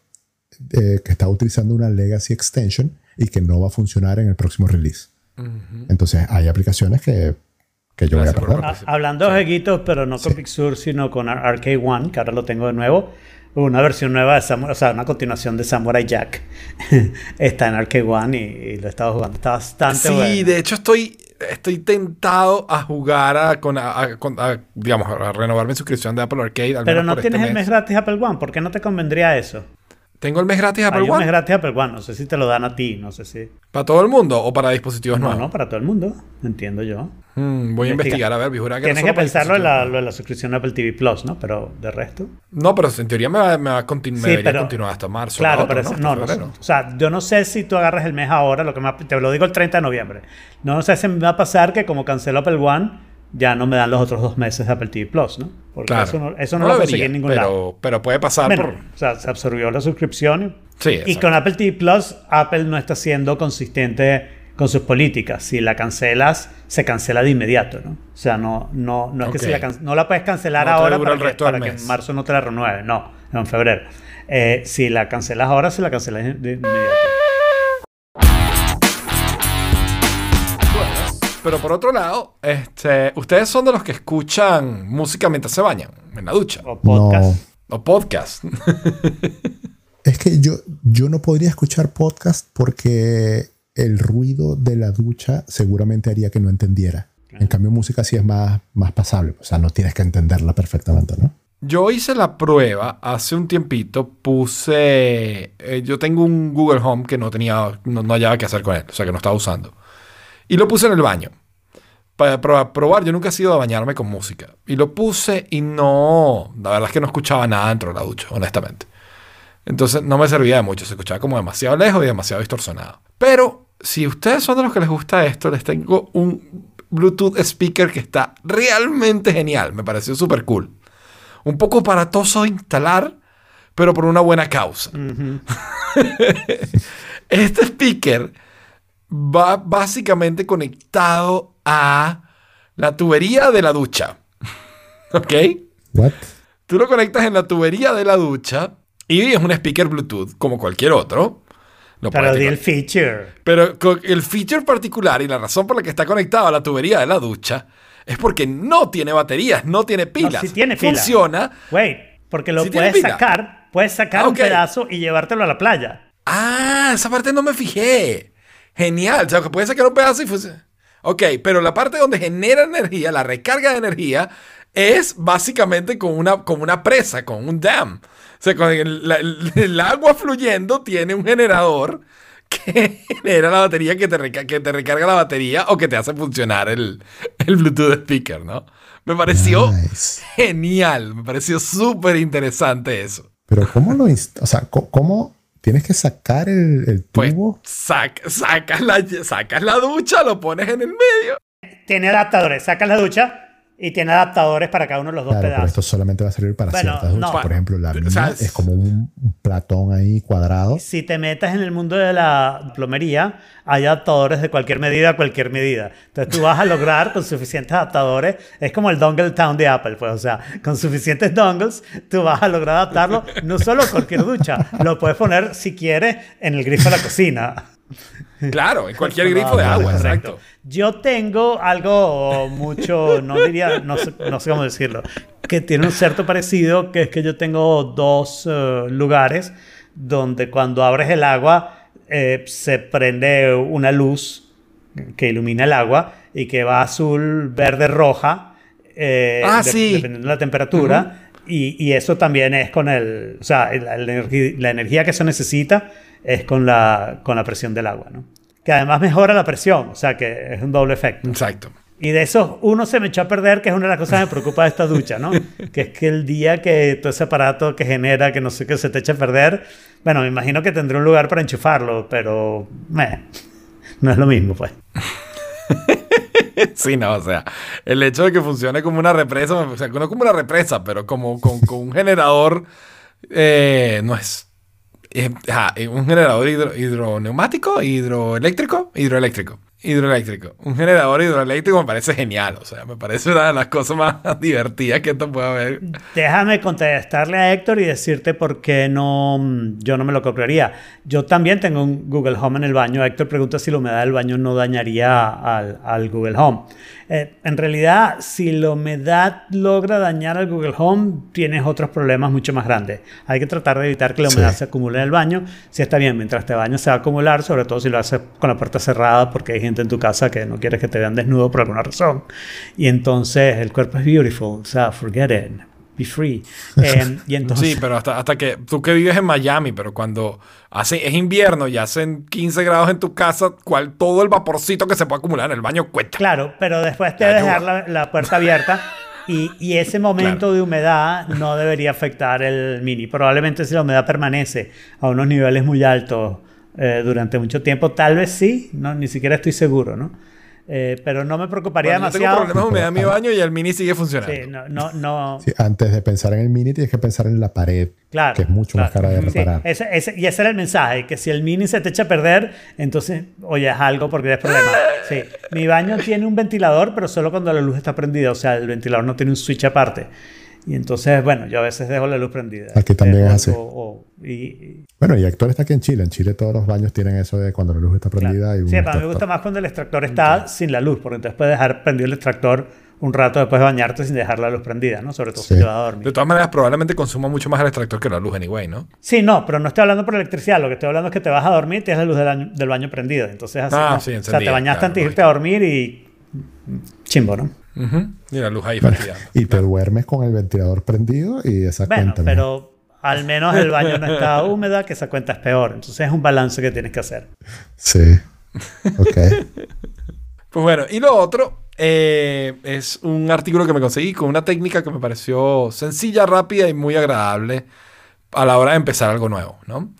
eh, que está utilizando una legacy extension y que no va a funcionar en el próximo release. Entonces, hay aplicaciones que, que yo Gracias voy a perder. hablando de jueguitos, pero no con Big Sur, sino con Ar- Arcade One, que ahora lo tengo de nuevo. Una versión nueva de Samurai, o sea, una continuación de Samurai Jack. Está en Arcade One y, y lo he estado jugando. Está bastante Sí, bueno. de hecho estoy, estoy tentado a jugar a, con, a- a- con- a, digamos, a renovar mi suscripción de Apple Arcade. al Pero menos no por tienes este el mes gratis Apple One. ¿Por qué no te convendría eso? Tengo el mes gratis Apple Hay One mes gratis Apple One. No sé si te lo dan a ti. No sé si. para todo el mundo o para dispositivos No, nuevos. no, para todo el mundo. Entiendo yo. Mm, voy a Investiga. investigar a ver, juraba que Tienes solo que pensarlo en la, lo de la suscripción a Apple TV Plus, ¿no? Pero de resto. No, pero en teoría me va, me va a continu- me Sí, debería pero- continuar hasta marzo. Claro, la otra, pero Hasta no, no, febrero. o sea, yo no sé si tú agarras el mes ahora, lo que me, te lo digo el 30 de noviembre. No sé si me va a pasar que como cancelo Apple One, ya no me dan los otros dos meses de Apple TV Plus, ¿no? Porque Claro. eso no, eso no, lo debería, conseguí en ningún pero, lado. Pero puede pasar Bueno, por... o sea, se absorbió la suscripción. Sí, y con Apple TV Plus, Apple no está siendo consistente con sus políticas. Si la cancelas, se cancela de inmediato, ¿no? O sea, no, no, no es que si la no la puedes cancelar No ahora para, el que, resto del para que mes. en marzo no te la renueve. No, no, en febrero. Eh, si la cancelas ahora, se la cancelas de inmediato. Pero por otro lado, este, ustedes son de los que escuchan música mientras se bañan, en la ducha, O podcast. o podcast. Es que yo, yo no podría escuchar podcast porque el ruido de la ducha seguramente haría que no entendiera. En cambio, música sí es más, más pasable. O sea, no tienes que entenderla perfectamente, ¿no? Yo hice la prueba hace un tiempito, puse, eh, yo tengo un Google Home que no tenía, no, no hallaba qué hacer con él, o sea que no estaba usando. Y lo puse en el baño. Para probar, probar, yo nunca he sido a bañarme con música. Y lo puse y no, la verdad es que no escuchaba nada dentro de la ducha, honestamente. Entonces no me servía de mucho, se escuchaba como demasiado lejos y demasiado distorsionado. Pero si ustedes son de los que les gusta esto, les tengo un Bluetooth speaker que está realmente genial, me pareció súper cool. Un poco aparatoso de instalar, pero por una buena causa. este speaker va básicamente conectado a la tubería de la ducha. ¿Ok? What? Tú lo conectas en la tubería de la ducha y es un speaker Bluetooth como cualquier otro. Pero di el feature. pero con el feature particular y la razón por la que está conectado a la tubería de la ducha es porque no tiene baterías, no tiene pilas. sí tiene pila. Funciona. Wait, porque lo Sí puedes sacar, puedes sacar Ah, un pedazo y llevártelo a la playa. Ah, esa parte no me fijé. Genial. O sea, que puedes sacar un pedazo y funciona. Ok, pero la parte donde genera energía, la recarga de energía, es básicamente con una, como una presa, con un dam. O sea, con el, la- el- el agua fluyendo tiene un generador que genera la batería, que te, reca- que te recarga la batería o que te hace funcionar el, el Bluetooth speaker, ¿no? Me pareció Nice. genial, me pareció súper interesante eso. Pero ¿cómo lo O sea, ¿cómo tienes que sacar el, el Pues tubo? sac- sacas, la, sacas la ducha, lo pones en el medio. Tiene adaptadores, sacas la ducha Y tiene adaptadores para cada uno de los dos Claro, pero pedazos. esto solamente va a servir para Bueno, ciertas duchas. no. Por ejemplo, la mía O sea, es como un, platón ahí cuadrado. Si te metes en el mundo de la plomería, hay adaptadores de cualquier medida, cualquier medida. Entonces tú vas a lograr con suficientes adaptadores, es como el Dongle Town de Apple, pues, o sea, con suficientes dongles tú vas a lograr adaptarlo no solo a cualquier ducha, lo puedes poner si quieres en el grifo de la cocina. Claro, en cualquier grifo de agua, exacto. Yo tengo algo mucho, no diría, no sé, no sé cómo decirlo, que tiene un cierto parecido, que es que yo tengo dos eh, lugares donde cuando abres el agua eh, se prende una luz que ilumina el agua y que va azul, verde, roja, eh, Ah, de- sí. dependiendo de la temperatura. Y, y eso también es con el, o sea, la, la la energía que se necesita es con la, con la presión del agua, ¿no? Que además mejora la presión, o sea que es un doble efecto. Exacto. Y de esos, uno se me echó a perder, que es una de las cosas que me preocupa de esta ducha, ¿no? Que es que el día que todo ese aparato que genera, que no sé qué, se te echa a perder, bueno, me imagino que tendré un lugar para enchufarlo, pero meh, no es lo mismo, pues. Sí, no, o sea, el hecho de que funcione como una represa, o sea, no como una represa, pero como con, un generador, eh, no es. eh, un generador hidro, hidroneumático, hidroeléctrico, hidroeléctrico, hidroeléctrico. Un generador hidroeléctrico me parece genial, o sea, me parece una de las cosas más divertidas que esto puede haber. Déjame contestarle a Héctor y decirte por qué no, mm, yo no me lo compraría. Yo también tengo un Google Home en el baño. Héctor pregunta si la humedad del baño no dañaría al, al Google Home. Eh, en realidad, si la humedad logra dañar al Google Home, tienes otros problemas mucho más grandes. Hay que tratar de evitar que la humedad Sí. se acumule en el baño. Si está bien, mientras te bañas se va a acumular, sobre todo si lo haces con la puerta cerrada porque hay gente en tu casa que no quieres que te vean desnudo por alguna razón. Y entonces el cuerpo es beautiful, o sea, forget it, be free. Eh, y entonces, Sí, pero hasta, hasta que tú que vives en Miami, pero cuando hace, es invierno y hacen 15 grados en tu casa, cual, todo el vaporcito que se puede acumular en el baño cuenta. claro, pero después te dejar la, la puerta abierta. Y, y ese momento de humedad no debería afectar el mini. Probablemente si la humedad permanece a unos niveles muy altos eh, durante mucho tiempo, tal vez sí, no, ni siquiera estoy seguro, ¿no? Eh, pero no me preocuparía Bueno, yo tengo demasiado. problemas humedad en mi baño y el mini sigue funcionando. Sí, no, no, no. Sí, antes de pensar en el mini, tienes que pensar en la pared, Claro, que es mucho más claro. cara de Sí, reparar. ese- ese- y ese era el mensaje, que si el mini se te echa a perder, entonces, oye, es algo porque es problema. Sí, mi baño tiene un ventilador, pero solo cuando la luz está prendida, o sea, el ventilador no tiene un switch aparte. Y entonces, bueno, yo a veces dejo la luz prendida. Aquí también es así. o- o- y- y- Bueno, y Héctor está aquí en Chile. En Chile todos los baños tienen eso de cuando la luz está prendida. Y un sí, para mí me gusta más cuando el extractor está sin la luz, porque entonces puedes dejar prendido el extractor un rato después de bañarte sin dejar la luz prendida, ¿no? Sobre todo si te vas a dormir. De todas maneras, probablemente consuma mucho más el extractor que la luz anyway, ¿no? Sí, no, pero no estoy hablando por electricidad. Lo que estoy hablando es que te vas a dormir y tienes la luz del baño, del baño prendida. Entonces, así. Ah, ¿no? sí, o sea, te bañaste claro, antes de irte a dormir y. Chimbo, ¿no? Ujú. Y la luz ahí fastidiando. Y te duermes con el ventilador prendido y esa Bueno, cuenta. ¿no? pero al menos el baño no está húmeda, que esa cuenta es peor. Entonces, es un balance que tienes que hacer. Sí. Ok. Pues bueno, y lo otro eh, es un artículo que me conseguí con una técnica que me pareció sencilla, rápida y muy agradable a la hora de empezar algo nuevo, ¿no?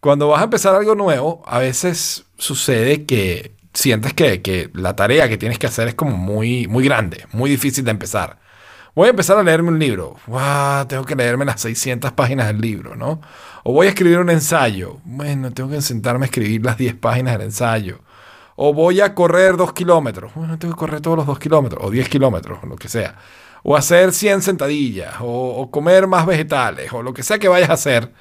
Cuando vas a empezar algo nuevo, a veces sucede que sientes que, que la tarea que tienes que hacer es como muy, muy grande, muy difícil de empezar. Voy a empezar a leerme un libro. ¡Wow! Tengo que leerme las 600 páginas del libro, ¿no? O voy a escribir un ensayo. Bueno, tengo que sentarme a escribir las 10 páginas del ensayo. O voy a correr 2 kilómetros. Bueno, tengo que correr todos los 2 kilómetros. O 10 kilómetros, lo que sea. O hacer 100 sentadillas. O, comer más vegetales. O lo que sea que vayas a hacer.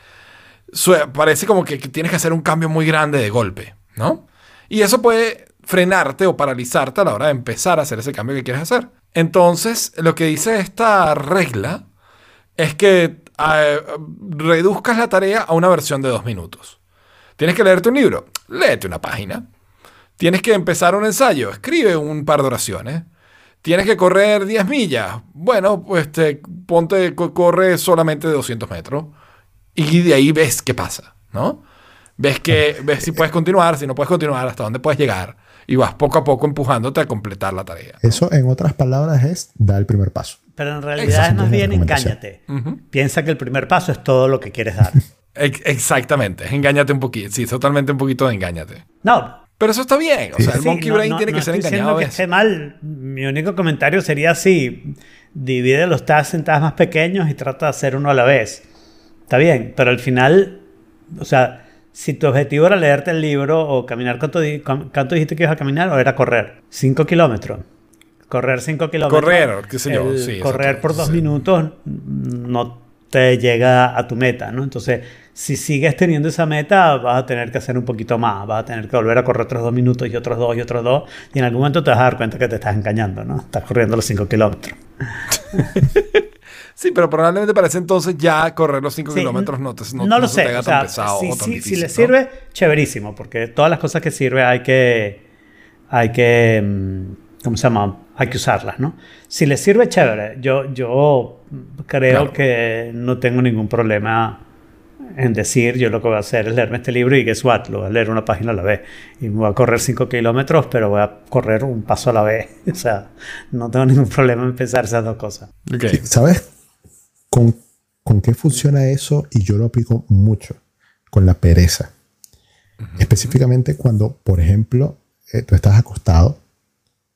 Parece como que tienes que hacer un cambio muy grande de golpe, ¿no? Y eso puede frenarte o paralizarte a la hora de empezar a hacer ese cambio que quieres hacer. Entonces, lo que dice esta regla es que eh, reduzcas la tarea a una versión de dos minutos. Tienes que leerte un libro, léete una página. Tienes que empezar un ensayo, escribe un par de oraciones. Tienes que correr 10 millas. Bueno, pues te, ponte, co- corre solamente 200 metros. Y de ahí ves qué pasa, ¿no? Ves, que, ves si puedes continuar, si no puedes continuar, hasta dónde puedes llegar. Y vas poco a poco empujándote a completar la tarea. Eso, en otras palabras, es dar el primer paso. Pero en realidad es más es bien engáñate. Piensa que el primer paso es todo lo que quieres dar. Ex- Exactamente, engáñate un poquito. Sí, totalmente un poquito de engáñate. No, Pero eso está bien. O sea, el Sí, monkey no- brain no- tiene no que ser estoy engañado. que esté mal. Mi único comentario sería así: divide los tasks en tasks más pequeños y trata de hacer uno a la vez. Está bien, pero al final, o sea, si tu objetivo era leerte el libro o caminar, ¿cuánto, cuánto dijiste que ibas a caminar o era correr? ¿Cinco kilómetros? Correr cinco kilómetros. Correr, qué sé yo, el sí, correr por dos sí. minutos no te llega a tu meta, ¿no? Entonces, si sigues teniendo esa meta, vas a tener que hacer un poquito más, vas a tener que volver a correr otros dos minutos y otros dos y otros dos, y en algún momento te vas a dar cuenta que te estás engañando, ¿no? Estás corriendo los 5 kilómetros. Sí, pero probablemente para ese entonces ya correr los 5 Sí, kilómetros no te, no, no lo no se te sé, o tan sea, pesado si, o tan si- difícil. si le ¿no? sirve, chéverísimo, porque todas las cosas que sirve hay que, hay que, mm, ¿cómo se llama? Hay que usarlas, ¿no? Si le sirve, chévere. Yo, yo creo Claro. que no tengo ningún problema en decir, yo lo que voy a hacer es leerme este libro y guess what, lo voy a leer una página a la vez. Y me voy a correr 5 kilómetros, pero voy a correr un paso a la vez. O sea, no tengo ningún problema en pensar esas dos cosas. Ok. Sí, ¿Sabes con, con qué funciona eso? Y yo lo aplico mucho con la pereza. Específicamente cuando, por ejemplo, eh, tú estás acostado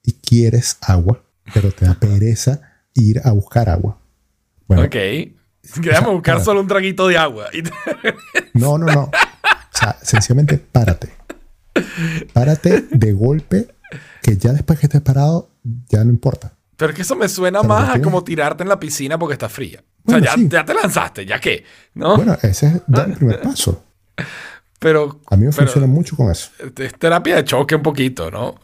y quieres agua, pero te da pereza ir a buscar agua. Bueno, Ok. Queremos buscar para. solo un traguito de agua. Y- no, no, no. O sea, sencillamente párate. Párate de golpe, que ya después que estés parado, ya no importa. Pero es que eso me suena Pero más a como tirarte en la piscina porque está fría. O sea, Bueno, ya, sí. ya te lanzaste, ¿ya qué? ¿No? Bueno, ese es ya el primer paso. pero A mí me pero funciona mucho con eso. es terapia de choque un poquito, ¿no?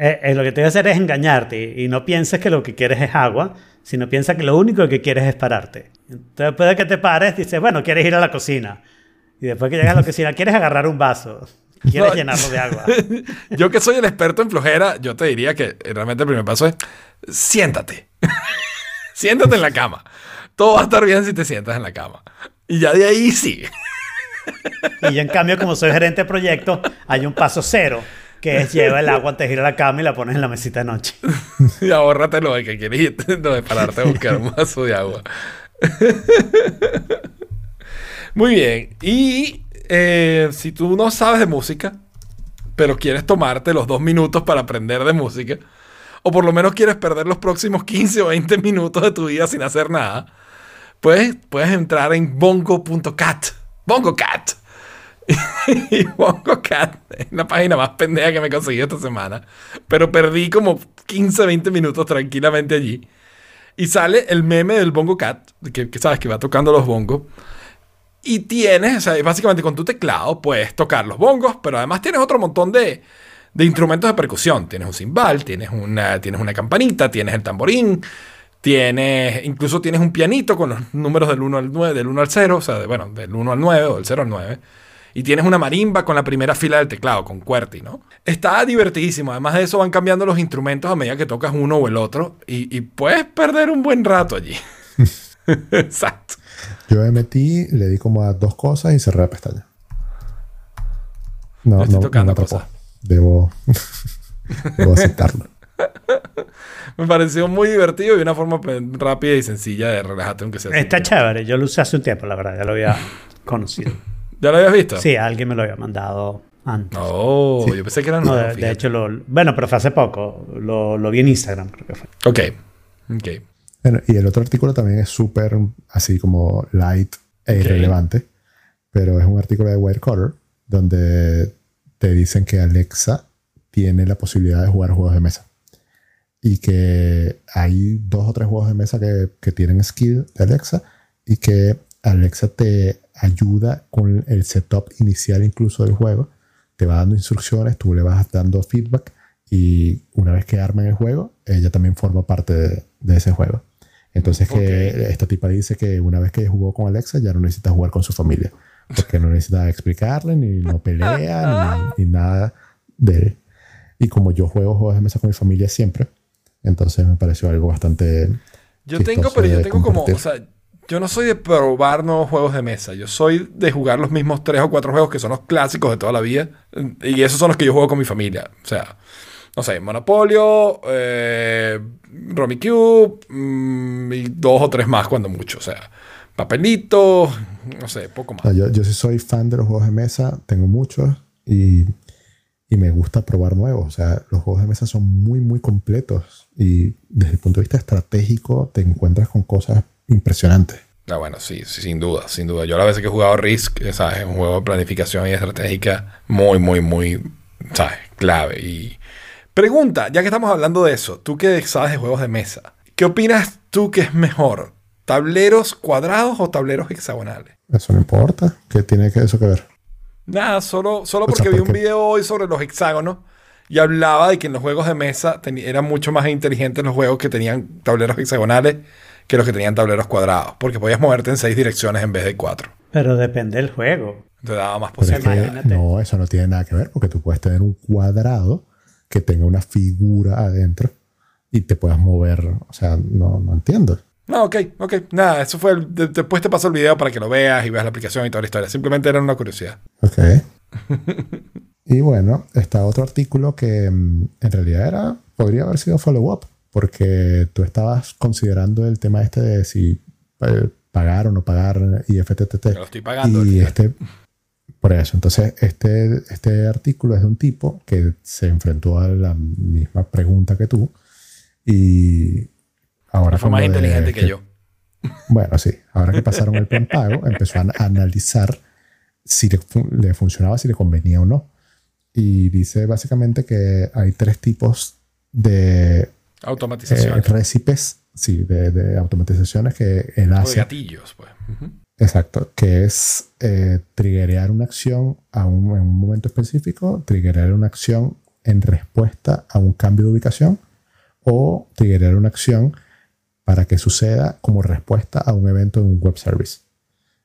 Eh, eh, lo que te voy a hacer es engañarte y, y no pienses que lo que quieres es agua, sino piensa que lo único que quieres es pararte. Entonces, después de que te pares, dices, bueno, quieres ir a la cocina. Y después que llegas a la cocina, quieres agarrar un vaso. Quieres No. llenarlo de agua. Yo que soy el experto en flojera, yo te diría que realmente el primer paso es siéntate. siéntate en la cama. Todo va a estar bien si te sientas en la cama. Y ya de ahí sigue. Y yo, en cambio, como soy gerente de proyecto, hay un paso cero, que es lleva el agua antes de ir a la cama y la pones en la mesita de noche. Y ahórrate lo de que quieres ir, lo de pararte a buscar un vaso de agua. Muy bien. Y eh, si tú no sabes de música, pero quieres tomarte los dos minutos para aprender de música, o por lo menos quieres perder los próximos 15 o 20 minutos de tu vida sin hacer nada, pues puedes entrar en bongo.cat. BongoCat. y BongoCat es la página más pendeja que me he conseguido esta semana. Pero perdí como 15, 20 minutos tranquilamente allí. Y sale el meme del Bongo Cat, que, que sabes que va tocando los bongos. Y tienes, o sea, básicamente con tu teclado puedes tocar los bongos, pero además tienes otro montón de, de instrumentos de percusión. Tienes un cimbal, tienes una, tienes una campanita, tienes el tamborín, tienes, incluso tienes un pianito con los números del 1 al 9, del 1 al 0, o sea, de- bueno, del 1 al 9 o del 0 al 9. Y tienes una marimba con la primera fila del teclado, con QWERTY, ¿no? Está divertidísimo. Además de eso, van cambiando los instrumentos a medida que tocas uno o el otro. Y, y puedes perder un buen rato allí. Exacto. Yo me metí, le di como a dos cosas y cerré la pestaña. No, Yo estoy no, tocando no me atrapó. cosas. Debo, debo aceptarlo. Me pareció muy divertido y una forma pe- rápida y sencilla de relajarte aunque sea. Está chévere. Yo lo usé hace un tiempo, la verdad. Ya lo había conocido. ¿Ya lo habías visto? Sí, alguien me lo había mandado antes. Oh, yo pensé que era No, nuevo. de, de hecho, lo, bueno, pero fue hace poco. Lo, lo vi en Instagram, creo que fue. Ok. Ok. Bueno, y el otro artículo también es súper así como light e irrelevante, pero es un artículo de Wirecutter donde te dicen que Alexa tiene la posibilidad de jugar juegos de mesa y que hay dos o tres juegos de mesa que, que tienen skill de Alexa y que Alexa te ayuda con el setup inicial incluso del juego, te va dando instrucciones, tú le vas dando feedback y una vez que arman el juego, ella también forma parte de, de ese juego. Entonces que Ok. esta tipa dice que una vez que jugó con Alexa ya no necesita jugar con su familia, porque no necesita explicarle, ni no pelea, ni, ni nada de él. Y como yo juego juegos de mesa con mi familia siempre, entonces me pareció algo bastante... Yo tengo, pero yo tengo como, o sea, yo no soy de probar nuevos juegos de mesa. Yo soy de jugar los mismos tres o cuatro juegos que son los clásicos de toda la vida. Y esos son los que yo juego con mi familia. O sea, no sé, Monopolio, eh, Rummy Cube mm, y dos o tres más cuando mucho. O sea, Papelito, no sé, poco más. O sea, yo, yo sí soy fan de los juegos de mesa, tengo muchos y, y me gusta probar nuevos. O sea, los juegos de mesa son muy, muy completos y desde el punto de vista estratégico te encuentras con cosas impresionantes. Ah, bueno, sí, sí, sin duda, sin duda. Yo la vez que he jugado Risk, ¿sabes? Es un juego de planificación y estratégica muy, muy, muy, ¿sabes? Clave. Y pregunta, ya que estamos hablando de eso, tú que sabes de juegos de mesa, ¿qué opinas tú que es mejor? ¿Tableros cuadrados o tableros hexagonales? Eso no importa. ¿Qué tiene que eso que ver? Nada, solo, solo O sea, porque vi un video hoy sobre los hexágonos y hablaba de que en los juegos de mesa eran mucho más inteligentes los juegos que tenían tableros hexagonales que los que tenían tableros cuadrados, porque podías moverte en seis direcciones en vez de cuatro. Pero depende del juego. Te daba más posibilidades. no, eso no tiene nada que ver porque tú puedes tener un cuadrado que tenga una figura adentro y te puedas mover. O sea, no, no entiendo. No, ok, ok. Nada, eso fue. el- de- después te paso el video para que lo veas y veas la aplicación y toda la historia. Simplemente era una curiosidad. Ok. y bueno, está otro artículo que mm, en realidad era, podría haber sido follow-up, porque tú estabas considerando el tema este de si eh, pagar o no pagar IFTTT. Te lo estoy pagando. Y este, por eso, entonces este, este artículo es de un tipo que se enfrentó a la misma pregunta que tú y ahora fue más inteligente que yo. bueno, sí. Ahora que pasaron el plan pago, empezó a an- analizar si le, fu- le funcionaba, si le convenía o no. Y dice básicamente que hay tres tipos de eh, Automatización. récipes, sí, de, de automatizaciones que él o de hace. gatillos, pues. Exacto, que es eh, triggerear una acción a un, en un momento específico, triggerear una acción en respuesta a un cambio de ubicación o triggerear una acción para que suceda como respuesta a un evento en un web service.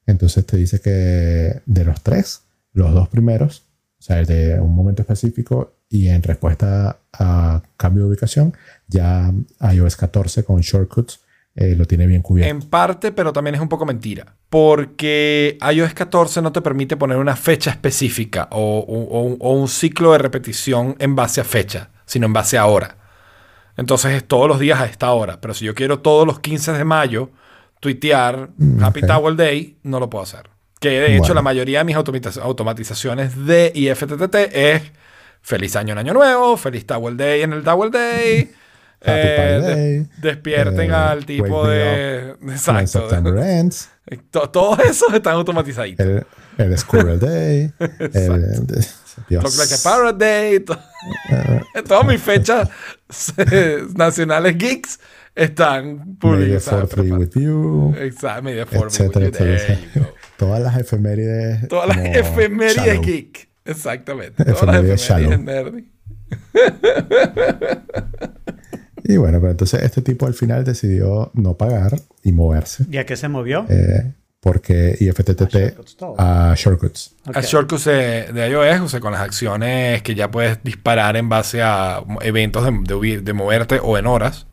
Entonces te dice que de los tres, los dos primeros, o sea, de un momento específico y en respuesta a cambio de ubicación, ya iOS 14 con shortcuts eh, lo tiene bien cubierto. En parte, pero también es un poco mentira. Porque iOS 14 no te permite poner una fecha específica o un ciclo de repetición en base a fecha, sino en base a hora. Entonces es todos los días a esta hora. Pero si yo quiero todos los 15 de mayo tuitear Mm, Happy. Towel Day, no lo puedo hacer. Que de hecho Bueno. la mayoría de mis automatiz- automatizaciones de IFTTT es Feliz Año en Año Nuevo, Feliz Towel Day en el Towel Day. Eh, Day, despierten eh, al tipo de... Exacto. To- Todos esos están automatizaditos. El, el Squirrel Day, el, Dios. Talk Like a Parrot Day. to- Todas mis fechas nacionales geeks están publicadas. 4th be with you, Exacto, with etcétera, you. Go. Todas las efemérides. Todas las efemérides Shallow. geek. Exactamente. Todas las Efemérides efemérides shallow. nerdy. Y bueno, pero entonces este tipo al final decidió no pagar y moverse. ¿Y a qué se movió? eh, porque IFTTT a Shortcuts. A shortcuts de, de iOS, o sea, con las acciones que ya puedes disparar en base a eventos de, de de moverte o en horas.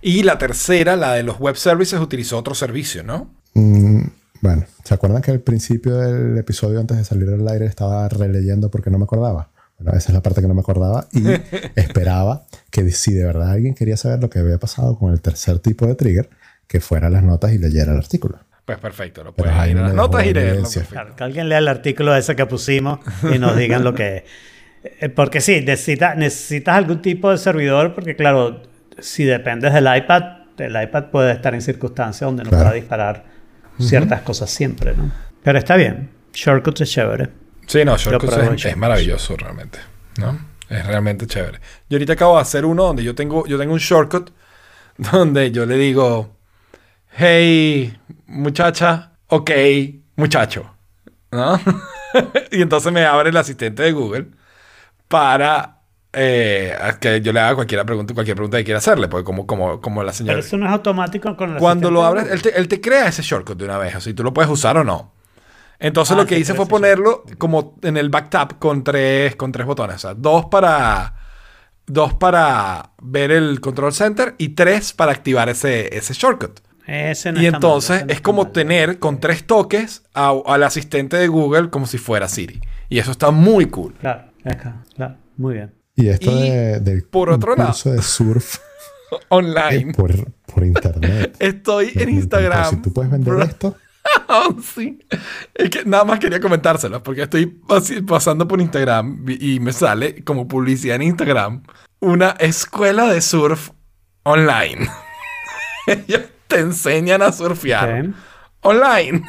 Y la tercera, la de los web services, utilizó otro servicio, ¿no? Mm, bueno, ¿se acuerdan que al principio del episodio, antes de salir al aire, estaba releyendo porque no me acordaba? Bueno, esa es la parte que no me acordaba y esperaba que si de verdad alguien quería saber lo que había pasado con el tercer tipo de trigger, que fuera a las notas y leyera el artículo. Pues perfecto, lo puedes ir las notas y leerlo. Claro, que alguien lea el artículo ese que pusimos y nos digan lo que eh, Porque sí, necesita, necesitas algún tipo de servidor porque claro, si dependes del iPad, el iPad puede estar en circunstancias donde no Claro. pueda disparar ciertas cosas siempre, ¿no? Pero está bien. Shortcuts es chévere. Sí, no, Shortcuts es, es maravilloso realmente, ¿no? Es realmente chévere. Yo ahorita acabo de hacer uno donde yo tengo, yo tengo un shortcut donde yo le digo, hey, muchacha, ok, muchacho, ¿no? y entonces me abre el asistente de Google para eh, que yo le haga cualquier pregunta, cualquier pregunta que quiera hacerle, porque como, como, como la Pero señora... eso no es automático con el Cuando lo abres, él te, él te crea ese shortcut de una vez, o sea, y tú lo puedes usar o no. Entonces Ah, lo que hice fue ponerlo como en el backtap con tres, con tres botones. O sea, dos para, dos para ver el control center y tres para activar ese, ese shortcut. Google. Ese no y está mal, entonces ese no es como mal. tener con tres toques a- al asistente de Google como si fuera Siri. Y eso está muy cool. Claro, acá, claro. Muy bien. Y esto Y de, del por otro lado- curso de surf Online. por, por internet. Estoy en Instagram. Si tú puedes vender bro. esto, sí. Es que nada más quería comentárselas porque estoy pasando por Instagram y y me sale como publicidad en Instagram una escuela de surf online. Te enseñan a surfear online.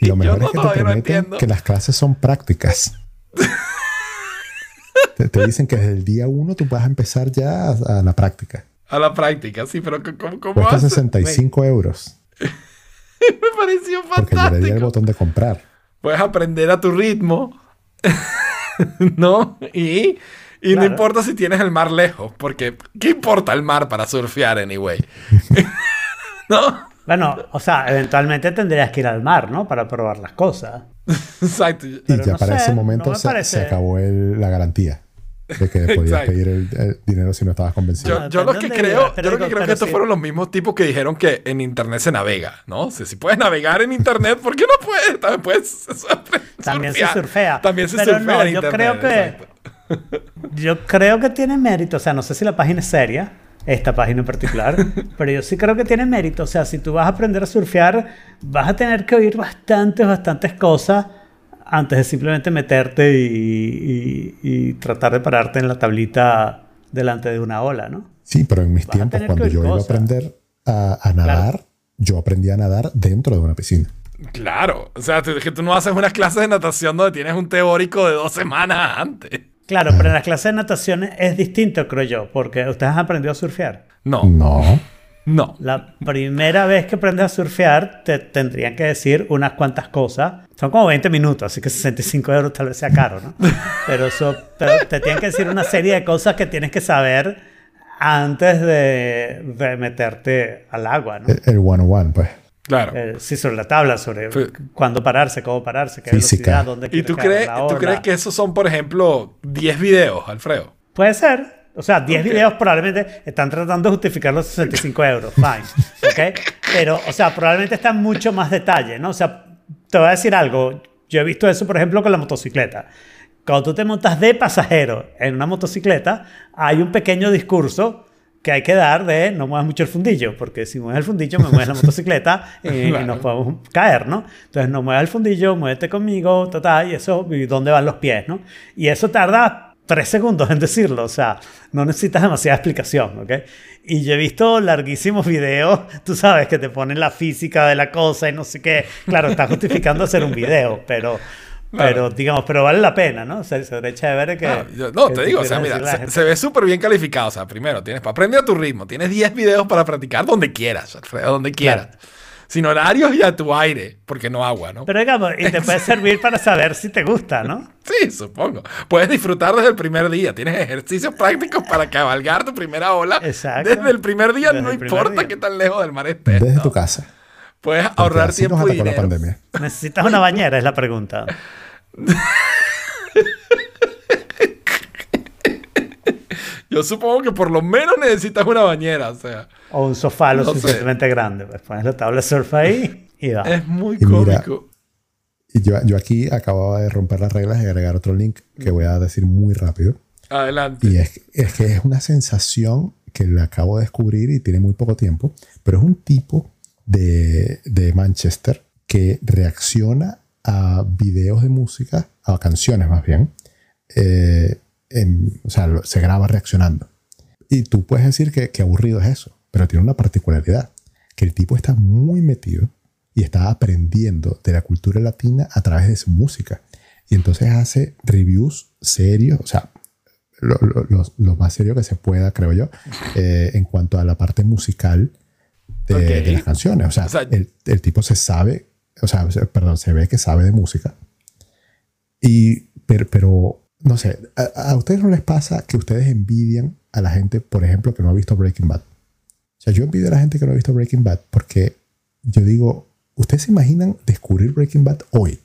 Y lo mejor yo es que te no prometen entiendo. que las clases son prácticas. te, te dicen que desde el día uno tú vas a empezar ya a, a la práctica. A la práctica, sí, pero ¿cómo, cómo Cuesta haces? 65 euros. Me, pareció Porque yo le di el fantástico. botón de comprar. Puedes aprender a tu ritmo, ¿no? Y, y no Claro. importa si tienes el mar lejos, porque ¿qué importa el mar para surfear anyway? ¿No? Bueno, o sea, eventualmente tendrías que ir al mar, ¿no? Para probar las cosas. Exacto. Y Pero ya no para sé, ese momento no se, se acabó el- la garantía de que podías Exacto. pedir el, el dinero si no estabas convencido. Yo, No, yo lo que creo, yo lo que creo que estos sí. fueron los mismos tipos que dijeron que en internet se navega, ¿no? O sea, si puedes navegar en internet, ¿por qué no puedes? También puedes También se surfear. surfea. También se Pero surfea no, en yo internet. creo que- exacto. Yo creo que tiene mérito, o sea, no sé si la página es seria, esta página en particular, pero yo sí creo que tiene mérito, o sea, si tú vas a aprender a surfear, vas a tener que oír bastantes, bastantes cosas antes de simplemente meterte y, y- y tratar de pararte en la tablita delante de una ola, ¿no? Sí, pero en mis Vas tiempos, cuando yo oír iba a cosas. aprender a, a nadar, yo aprendí a nadar dentro de una piscina. Claro, o sea, tú- que tú no haces unas clases de natación donde tienes un teórico de dos semanas antes. Claro, pero en las clases de natación es distinto, creo yo, porque ustedes han aprendido a surfear. No, No. no. La primera vez que aprendes a surfear, te tendrían que decir unas cuantas cosas. Son como 20 minutos, así que 65 euros tal vez sea caro, ¿no? Pero, eso, pero te tienen que decir una serie de cosas que tienes que saber antes de, de meterte al agua, ¿no? El, el 101, pues. Claro. Eh, sí, sobre la tabla, sobre Fue- cuándo pararse, cómo pararse, qué Física. velocidad, dónde ¿Y tú crees, la tú crees que esos son, por ejemplo, 10 videos, Alfredo? Puede ser. O sea, 10 Ok. videos probablemente están tratando de justificar los 65 euros. Fine. ¿Ok? Pero, o sea, probablemente está en mucho más detalle, ¿no? O sea, te voy a decir algo. Yo he visto eso, por ejemplo, con la motocicleta. Cuando tú te montas de pasajero en una motocicleta, hay un pequeño discurso que hay que dar de no muevas mucho el fundillo, porque si mueves el fundillo me mueves la motocicleta y, y Claro. nos podemos caer, ¿no? Entonces no muevas el fundillo, muévete conmigo, ta, ta, y eso, y dónde van los pies, ¿no? Y eso tarda tres segundos en decirlo, o sea, no necesitas demasiada explicación, ¿ok? Y yo he visto larguísimos videos, tú sabes, que te ponen la física de la cosa y no sé qué. Claro, está justificando hacer un video, pero... Pero, digamos, pero vale la pena, ¿no? O sea, se derecha de ver que... Ah, yo- no, que te digo, o sea, mira, se, ve súper bien calificado. O sea, primero, tienes para aprender a tu ritmo. Tienes 10 videos para practicar donde quieras, Alfredo, donde quieras. Sin horarios y a tu aire, porque no agua, ¿no? Pero digamos, y te puede servir para saber si te gusta, ¿no? Sí, supongo. Puedes disfrutar desde el primer día. Tienes ejercicios prácticos para cabalgar tu primera ola. Exacto. Desde el primer día, Desde no importa día. qué tan lejos del mar estés. Desde ¿no? tu casa. Puedes Porque ahorrar tiempo y dinero. pandemia. ¿Necesitas una bañera? Es la pregunta. Yo supongo que por lo menos necesitas una bañera, o sea. O un sofá lo No sé. suficientemente grande. Pues pones la tabla de surf ahí y va. Es muy Y mira, cómico. Y yo, yo aquí acababa de romper las reglas y agregar otro link que voy a decir muy rápido. Adelante. Y es, es que es una sensación que la acabo de descubrir y tiene muy poco tiempo, pero es un tipo de, Manchester que reacciona a videos de música, a canciones más bien, eh, o sea, se graba reaccionando. Y tú puedes decir que, aburrido es eso, pero tiene una particularidad, que el tipo está muy metido y está aprendiendo de la cultura latina a través de su música. Y entonces hace reviews serios, o sea, lo- lo más serio que se pueda, creo yo, eh, en cuanto a la parte musical de, Ok. de las canciones. O sea, O sea, el, el tipo se sabe, o sea, se- perdón, se ve que sabe de música. Y, pero, pero no sé, a, a ustedes no les pasa que ustedes envidian a la gente, por ejemplo, que no ha visto Breaking Bad. O sea, yo envidio a la gente que no ha visto Breaking Bad porque yo digo, ¿ustedes se imaginan descubrir Breaking Bad hoy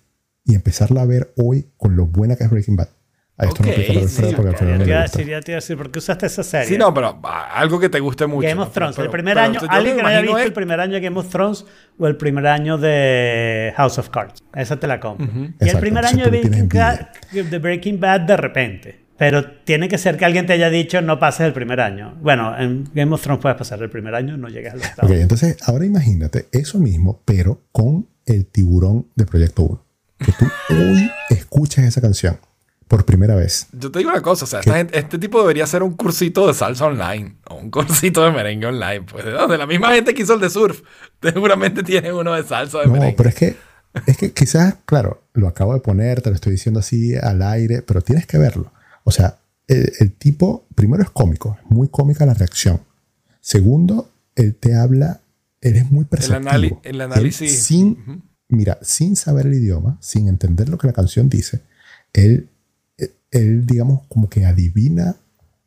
y empezarla a ver hoy con lo buena que es Breaking Bad? A esto Ok, no aplica sí, porque a ok, Alfredo no Ya te iba a decir, ya te iba a decir, ¿por qué usaste esa serie? Sí, no, pero ah, algo que te guste mucho. Game of Thrones. Pero- el primer pero año, yo alguien me que no haya visto es- el primer año de Game of Thrones o el primer año de House of Cards. Esa te la compro. Y el Exacto, primer entonces año de de Breaking Bad de repente. Pero tiene que ser que alguien te haya dicho no pases el primer año. Bueno, en Game of Thrones puedes pasar el primer año, no llegas al octavo. Ok, entonces ahora imagínate eso mismo, pero con el tiburón de Proyecto 1. Que tú hoy escuchas esa canción por primera vez. Yo te digo una cosa, o sea, esta gente- este tipo debería hacer un cursito de salsa online o un cursito de merengue online. Pues de la misma gente que hizo el de surf, seguramente tiene uno de salsa de No, merengue. pero es que, es que quizás, claro, lo acabo de poner, te lo estoy diciendo así al aire, pero tienes que verlo. O sea, el, el tipo, primero es cómico, es muy cómica la reacción. Segundo, él te habla, él es muy perceptivo. el Él análisis. sin, mira, sin saber el idioma, sin entender lo que la canción dice, él, él, digamos, como que adivina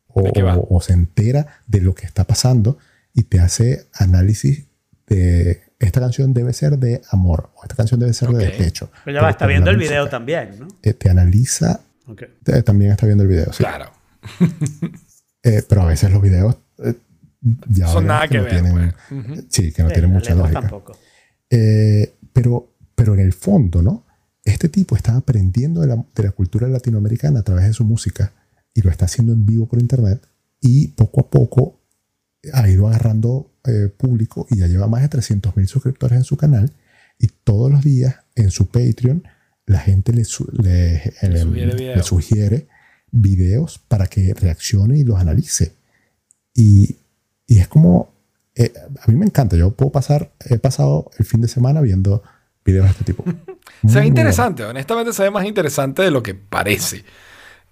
o, ¿De qué va? o- se entera de lo que está pasando y te hace análisis de esta canción debe ser de amor o esta canción debe ser Ok. de despecho. Pero ya va, está viendo el video también, ¿no? eh, te analiza, Ok. te- también está viendo el video, sí. Claro. Eh, pero a veces los videos eh, ya Son nada que no ver, tienen, pues. Ujú. sí, que no Sí, tienen mucha lógica. tampoco. Eh, pero, pero en el fondo, ¿no? Este tipo está aprendiendo de la, de la cultura latinoamericana a través de su música y lo está haciendo en vivo por internet y poco a poco ha ido agarrando eh, público y ya lleva más de 300 mil suscriptores en su canal y todos los días en su Patreon la gente le, su- le- le- sugiere le videos. sugiere videos para que reaccione y los analice. Y, y es como, eh, a mí me encanta, yo puedo pasar, he pasado el fin de semana viendo videos de este tipo. Se ve interesante, honestamente se ve más interesante de lo que parece.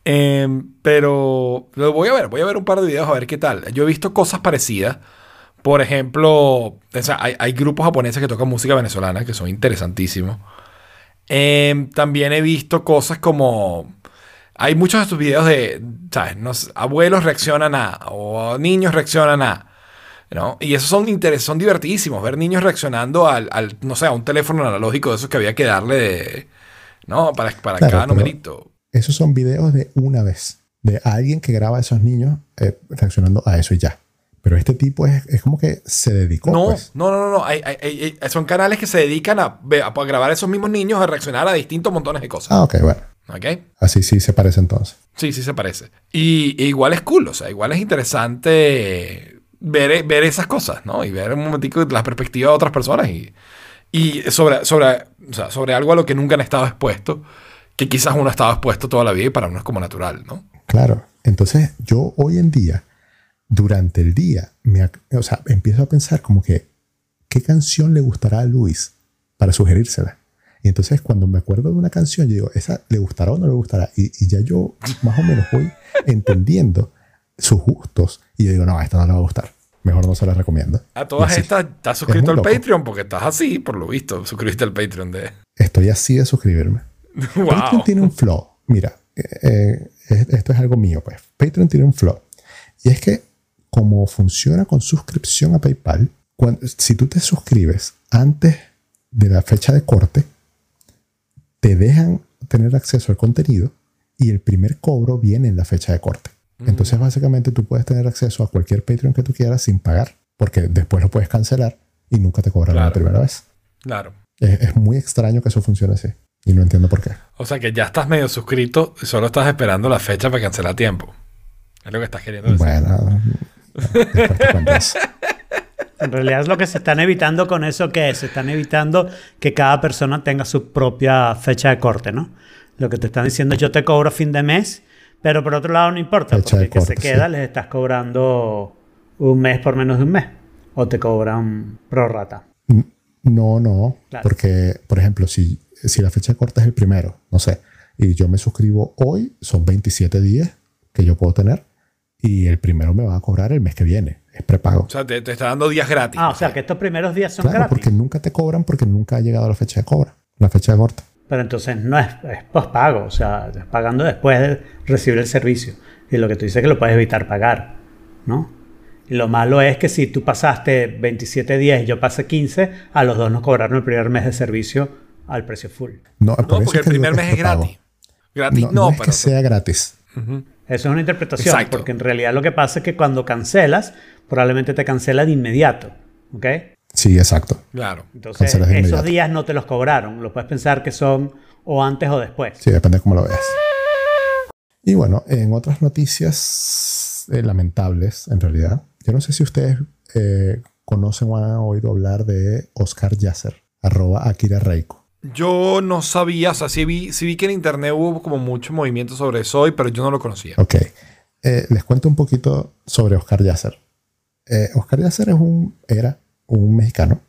Em, pero lo voy a ver, voy a ver un par de videos a ver qué tal. Yo he visto cosas parecidas. Por ejemplo, o sea, hay, hay grupos japoneses que tocan música venezolana que son interesantísimos. Em, también he visto cosas como... Hay muchos de estos videos de, ¿sabes? Abuelos reaccionan a, o niños reaccionan a, ¿no? Y esos son, interes son divertidísimos, ver niños reaccionando al, al, no sé, a un teléfono analógico de esos que había que darle, de- ¿no? Para, para Claro, cada numerito. Esos son videos de una vez, de alguien que graba a esos niños eh, reaccionando a eso y ya. Pero este tipo es, es como que se dedicó. No, pues. no, no, no, no. Hay- hay- hay- hay- son canales que se dedican a, a grabar a esos mismos niños a reaccionar a distintos montones de cosas. Ah, ok, bueno. ¿Ok? Así sí se parece entonces. Sí, sí se parece. Y, y igual es cool, o sea, igual es interesante ver, ver esas cosas, ¿no? Y ver un momentico la perspectiva de otras personas y, y sobre, sobre, sobre algo a lo que nunca han estado expuestos, que quizás uno ha estado expuesto toda la vida y para uno es como natural, ¿no? Claro. Entonces, yo hoy en día, durante el día, me, o sea, empiezo a pensar como que, ¿qué canción le gustará a Luis para sugerírsela? Y entonces, cuando me acuerdo de una canción, yo digo, ¿esa le gustará o no le gustará? Y, y ya yo más o menos voy entendiendo sus gustos. Y yo digo, no, a esta no le va a gustar. Mejor no se la recomiendo. A todas estas, ¿estás suscrito al. Patreon? Porque estás así, por lo visto, suscribiste al Patreon de... Estoy así de suscribirme. Patreon tiene un flow. Mira, eh, eh, es- esto es algo mío, pues. Patreon tiene un flow. Y es que, como funciona con suscripción a PayPal, cuando- si tú te suscribes antes de la fecha de corte, te dejan tener acceso al contenido y el primer cobro viene en la fecha de corte. Entonces, básicamente, tú puedes tener acceso a cualquier Patreon que tú quieras sin pagar, porque después lo puedes cancelar y nunca te cobran la primera vez. Claro. Es, es muy extraño que eso funcione así. Y no entiendo por qué. O sea que ya estás medio suscrito y solo estás esperando la fecha para cancelar a tiempo. Es lo que estás queriendo decir. Bueno. En realidad es lo que se están evitando con eso que es, se están evitando que cada persona tenga su propia fecha de corte, ¿no? Lo que te están diciendo es yo te cobro a fin de mes, pero por otro lado no importa, Fecha porque el que se queda sí. les estás cobrando un mes por menos de un mes o te cobran prorata. No, no. Claro. Porque, por ejemplo, si, si la fecha de corte es el primero, no sé, y yo me suscribo hoy, son 27 días que yo puedo tener, y el primero me va a cobrar el mes que viene. Es prepago. O sea, te, te está dando días gratis. Ah, o sea que estos primeros días son Claro, gratis. porque nunca te cobran porque nunca ha llegado la fecha de cobra, la fecha de corte. Pero entonces no es, es pospago, o sea, estás pagando después de recibir el servicio. Y lo que tú dices es que lo puedes evitar pagar, ¿no? Y lo malo es que si tú pasaste 27 días y yo pasé 15, a los dos nos cobraron el primer mes de servicio al precio full. No, por porque es el primer mes es gratis. Gratis No, no, no es pero... que sea gratis. Eso es una interpretación, Exacto. porque en realidad lo que pasa es que cuando cancelas, probablemente te cancela de inmediato, ¿ok? Sí, exacto. Claro. Entonces, esos inmediato. días no te los cobraron. Lo puedes pensar que son o antes o después. Sí, depende de cómo lo veas. Y bueno, en otras noticias eh, lamentables, en realidad, yo no sé si ustedes eh, conocen o han oído hablar de Oscar Yasser, arroba Akira Reiko. Yo no sabía, o sea, sí vi, sí vi que en internet hubo como mucho movimiento sobre eso hoy, pero yo no lo conocía. Ok. Eh, les cuento un poquito sobre Oscar Yasser. Eh, Oscar Yasser es un, era un mexicano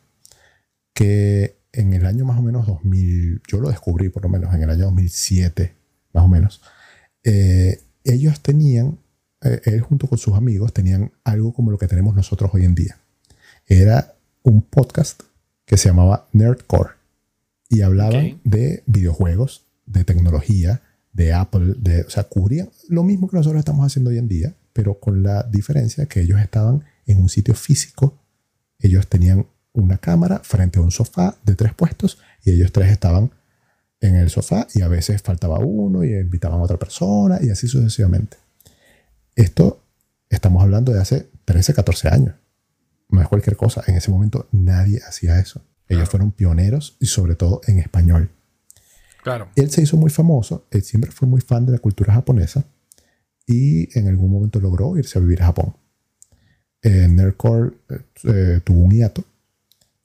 que en el año más o menos 2000, yo lo descubrí por lo menos en el año 2007, más o menos, eh, ellos tenían, eh, él junto con sus amigos, tenían algo como lo que tenemos nosotros hoy en día. Era un podcast que se llamaba Nerdcore y hablaban de videojuegos, de tecnología, de Apple, de, o sea, cubrían lo mismo que nosotros estamos haciendo hoy en día, pero con la diferencia que ellos estaban en un sitio físico, ellos tenían una cámara frente a un sofá de tres puestos y ellos tres estaban en el sofá y a veces faltaba uno y invitaban a otra persona y así sucesivamente. Esto estamos hablando de hace 13, 14 años. No es cualquier cosa. En ese momento nadie hacía eso. Ellos Claro. fueron pioneros y sobre todo en español. Claro. Él se hizo muy famoso, él siempre fue muy fan de la cultura japonesa y en algún momento logró irse a vivir a Japón. Eh, Nerdcore eh, tuvo un hiato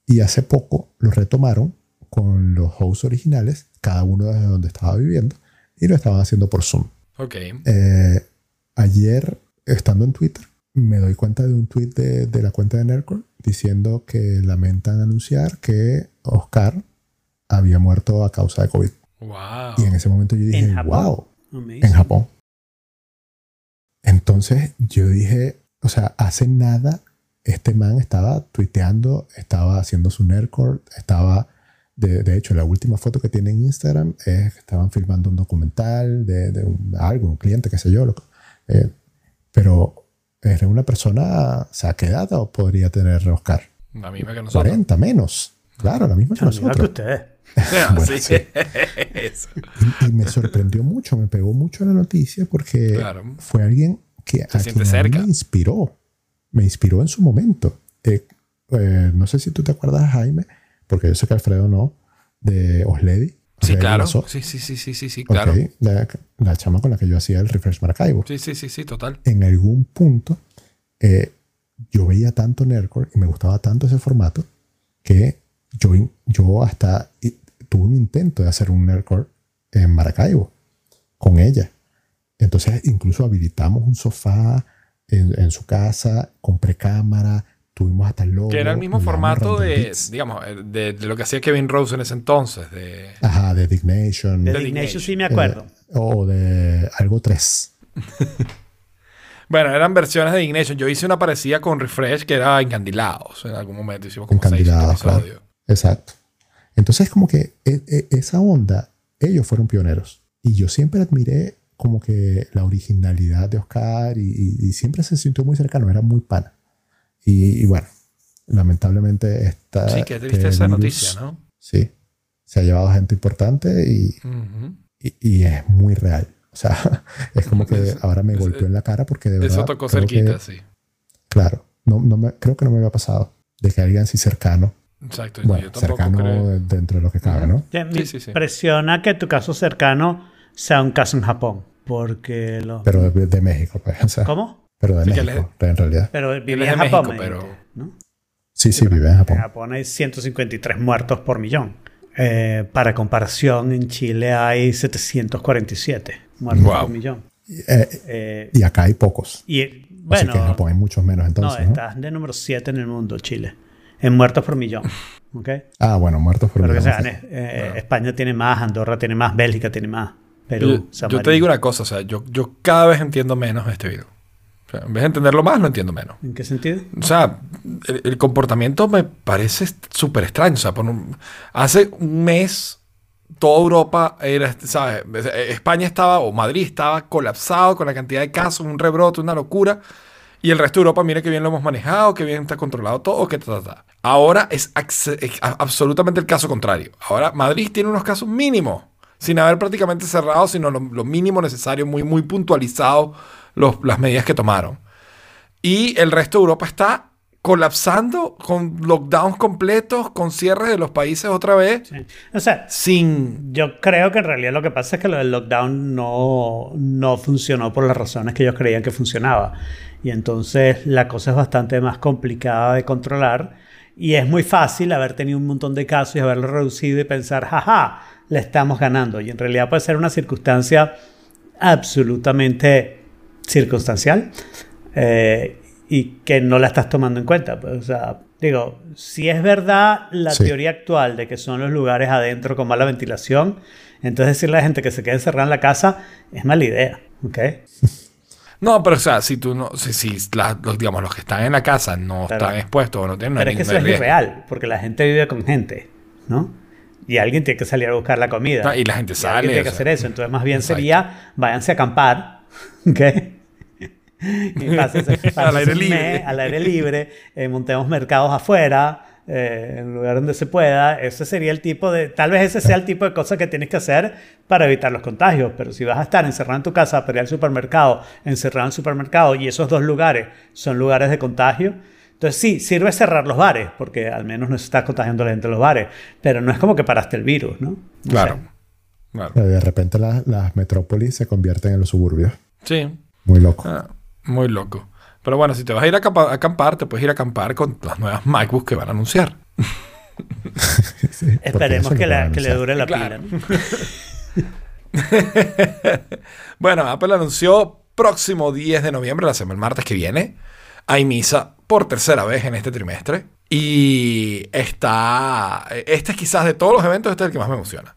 y hace poco lo retomaron con los hosts originales, cada uno desde donde estaba viviendo, y lo estaban haciendo por Zoom. Ok. Eh, ayer, estando en Twitter, me doy cuenta de un tweet de, de la cuenta de Nerdcore diciendo que lamentan anunciar que Oscar había muerto a causa de COVID. Wow. Y en ese momento yo dije, wow, Amazing. en Japón. Entonces yo dije, o sea, hace nada este man estaba tuiteando, estaba haciendo su nerdcore, estaba, de, de hecho, la última foto que tiene en Instagram es que estaban filmando un documental de, de un, algo, un cliente, qué sé yo, loco. Eh, pero era una persona, o sea, ¿qué edad podría tener Oscar? La misma que nosotros. 40 menos. Claro, la misma que Yo digo que nosotros. ustedes. Ah, Bueno, sí. sí. Eso. Y, y me sorprendió mucho, me pegó mucho la noticia porque Claro. fue alguien que a quien cerca. me inspiró. Me inspiró en su momento. Eh, eh, no sé si tú te acuerdas, Jaime, porque yo sé que Alfredo no, de Osledi. Sí, claro. Sí, sí, sí, sí, sí, sí, claro. la, la chama con la que yo hacía el Refresh Maracaibo. Sí, sí, sí, sí, total. En algún punto, eh, yo veía tanto Nerdcore y me gustaba tanto ese formato que yo, yo hasta tuve un intento de hacer un Nerdcore en Maracaibo con ella. Entonces, incluso habilitamos un sofá en, en su casa, compré cámara, tuvimos hasta el logo. Que era el mismo formato de, digamos, eh, de, de lo que hacía Kevin Rose en ese entonces. De... Ajá, de Dignation. De The Dignation Dignation. sí me acuerdo. eh, o de algo 3. Bueno, eran versiones de Ignition. Yo hice una parecida con Refresh que era Encandilados. En algún momento hicimos como seis Encandilados, claro. episodios. Exacto. Entonces, como que e- e- esa onda, ellos fueron pioneros. Y yo siempre admiré como que la originalidad de Oscar y, y- y siempre se sintió muy cercano, era muy pana. Y, y bueno, lamentablemente esta... Sí, qué triste esa virus, noticia, ¿no? Sí, se ha llevado gente importante y, Ujú. y- y es muy real. O sea, es como que ahora me golpeó en la cara porque de verdad... Eso tocó creo que- cerquita, sí. claro, no, no me, creo que no me había pasado de que alguien así cercano, Exacto. bueno, yo tampoco cercano creo. dentro de lo que cabe, ¿no? Sí, sí, sí. impresiona que tu caso cercano sea un caso en Japón. Porque los. Pero de, México, pues. O sea, ¿Cómo? Pero de Sí, México, en realidad. Pero es en Japón. México, pero- ¿no? Sí, sí, vive en Japón. En Japón hay 153 muertos por millón. Eh, para comparación, en Chile hay 747 muertos Wow. por millón. Eh, Eh, y acá hay pocos. y Así bueno, que en Japón hay muchos menos no, entonces. ¿no? estás de número 7 en el mundo, Chile. En muertos por millón. ¿Ok? Ah, bueno, muertos por Pero que millón, sean, sí. eh, España tiene más, Andorra tiene más, Bélgica tiene más, Perú, Yo, yo te digo una cosa, o sea, yo, yo cada vez entiendo menos este virus. O sea, en vez de entenderlo más, lo entiendo menos. ¿En qué sentido? O sea, el, el comportamiento me parece súper extraño. O sea, por un- hace un mes toda Europa era, ¿sabes? España estaba, o Madrid estaba colapsado con la cantidad de casos, un rebrote, una locura. Y el resto de Europa, mire que bien lo hemos manejado, que bien está controlado todo, que ta, ta, ta. Ahora es, es absolutamente el caso contrario. Ahora Madrid tiene unos casos mínimos, sin haber prácticamente cerrado, sino lo, lo mínimo necesario, muy, muy puntualizado los- las medidas que tomaron. Y el resto de Europa está colapsando con lockdowns completos, con cierres de los países otra vez, Sí. O sea, sin... yo creo que en realidad lo que pasa es que lo del lockdown no, no funcionó por las razones que ellos creían que funcionaba. Y entonces la cosa es bastante más complicada de controlar. Y es muy fácil haber tenido un montón de casos y haberlo reducido y pensar, jaja, le estamos ganando. Y en realidad puede ser una circunstancia absolutamente circunstancial eh, y que no la estás tomando en cuenta. Pues, o sea, digo, si es verdad la Sí. teoría actual de que son los lugares adentro con mala ventilación, entonces decirle a la gente que se quede encerrada en la casa es mala idea. ¿ok? No, pero o sea, si tú no, si, si la- los, digamos, los que están en la casa no Pero- están expuestos o no tienen Pero es que eso es riesgo. irreal, porque la gente vive con gente, ¿no? Y alguien tiene que salir a buscar la comida. Y la gente alguien sale, tiene o que sea, hacer eso. Entonces, más bien exacto. sería, váyanse a acampar, ¿ok? y pásense, Al aire libre. mes al aire libre, eh, montemos mercados afuera, eh, en lugar donde se pueda. Ese sería el tipo de, tal vez ese sea el tipo de cosas que tienes que hacer para evitar los contagios. Pero si vas a estar encerrado en tu casa, para ir al supermercado, encerrado en el supermercado, y esos dos lugares son lugares de contagio, entonces sí, sirve cerrar los bares, porque al menos no se está contagiando la gente en los bares, pero no es como que paraste el virus, ¿no? No Claro. claro. Pero de repente la- las metrópolis se convierten en los suburbios. Sí. Muy loco. Ah, muy loco. Pero bueno, si te vas a ir a acampa- a acampar, te puedes ir a acampar con las nuevas MacBooks que van a anunciar. Sí, Esperemos que, la- le dure la Claro. pila. ¿no? Bueno, Apple anunció próximo 10 de noviembre, la semana el martes que viene, hay misa por tercera vez en este trimestre. Y está. Este es quizás de todos los eventos, este es el que más me emociona.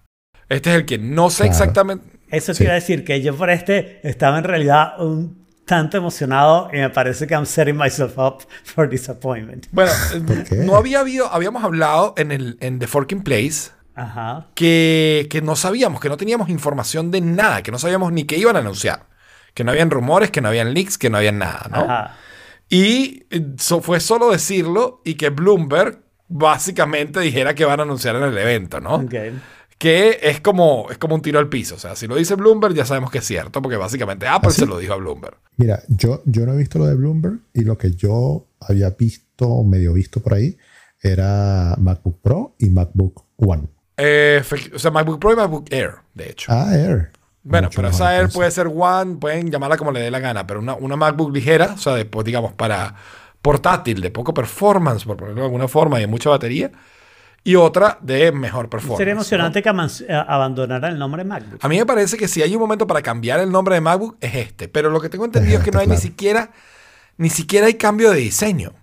Este es el que no sé Claro. exactamente. Eso te Sí. iba a decir que yo por este estaba en realidad un tanto emocionado y me parece que I'm setting myself up for disappointment. Bueno, no había habido. Habíamos hablado en, el, en The Forking Place Ajá. que, que no sabíamos, que no teníamos información de nada, que no sabíamos ni qué iban a anunciar. Que no habían rumores, que no habían leaks, que no habían nada, ¿no? Ajá. Y eh, so- fue solo decirlo y que Bloomberg básicamente dijera que van a anunciar en el evento, ¿no? Que es como, es como un tiro al piso. O sea, si lo dice Bloomberg ya sabemos que es cierto, porque básicamente Apple ¿Ah, se lo dijo a Bloomberg. Mira, yo, yo no he visto lo de Bloomberg y lo que yo había visto, medio visto por ahí, era MacBook Pro y MacBook One. Eh, o sea, MacBook Pro y MacBook Air, de hecho. Ah, Air. Bueno, pero esa Air puede ser One, pueden llamarla como le dé la gana, pero una, una MacBook ligera, o sea, de, pues, digamos, para portátil, de poco performance, por ponerlo de alguna forma, y de mucha batería, y otra de mejor performance. Sería ¿no? emocionante que aman- eh, abandonaran el nombre MacBook. A mí me parece que si hay un momento para cambiar el nombre de MacBook es este, pero lo que tengo entendido es, que este, no hay ni claro. siquiera ni siquiera hay cambio de diseño.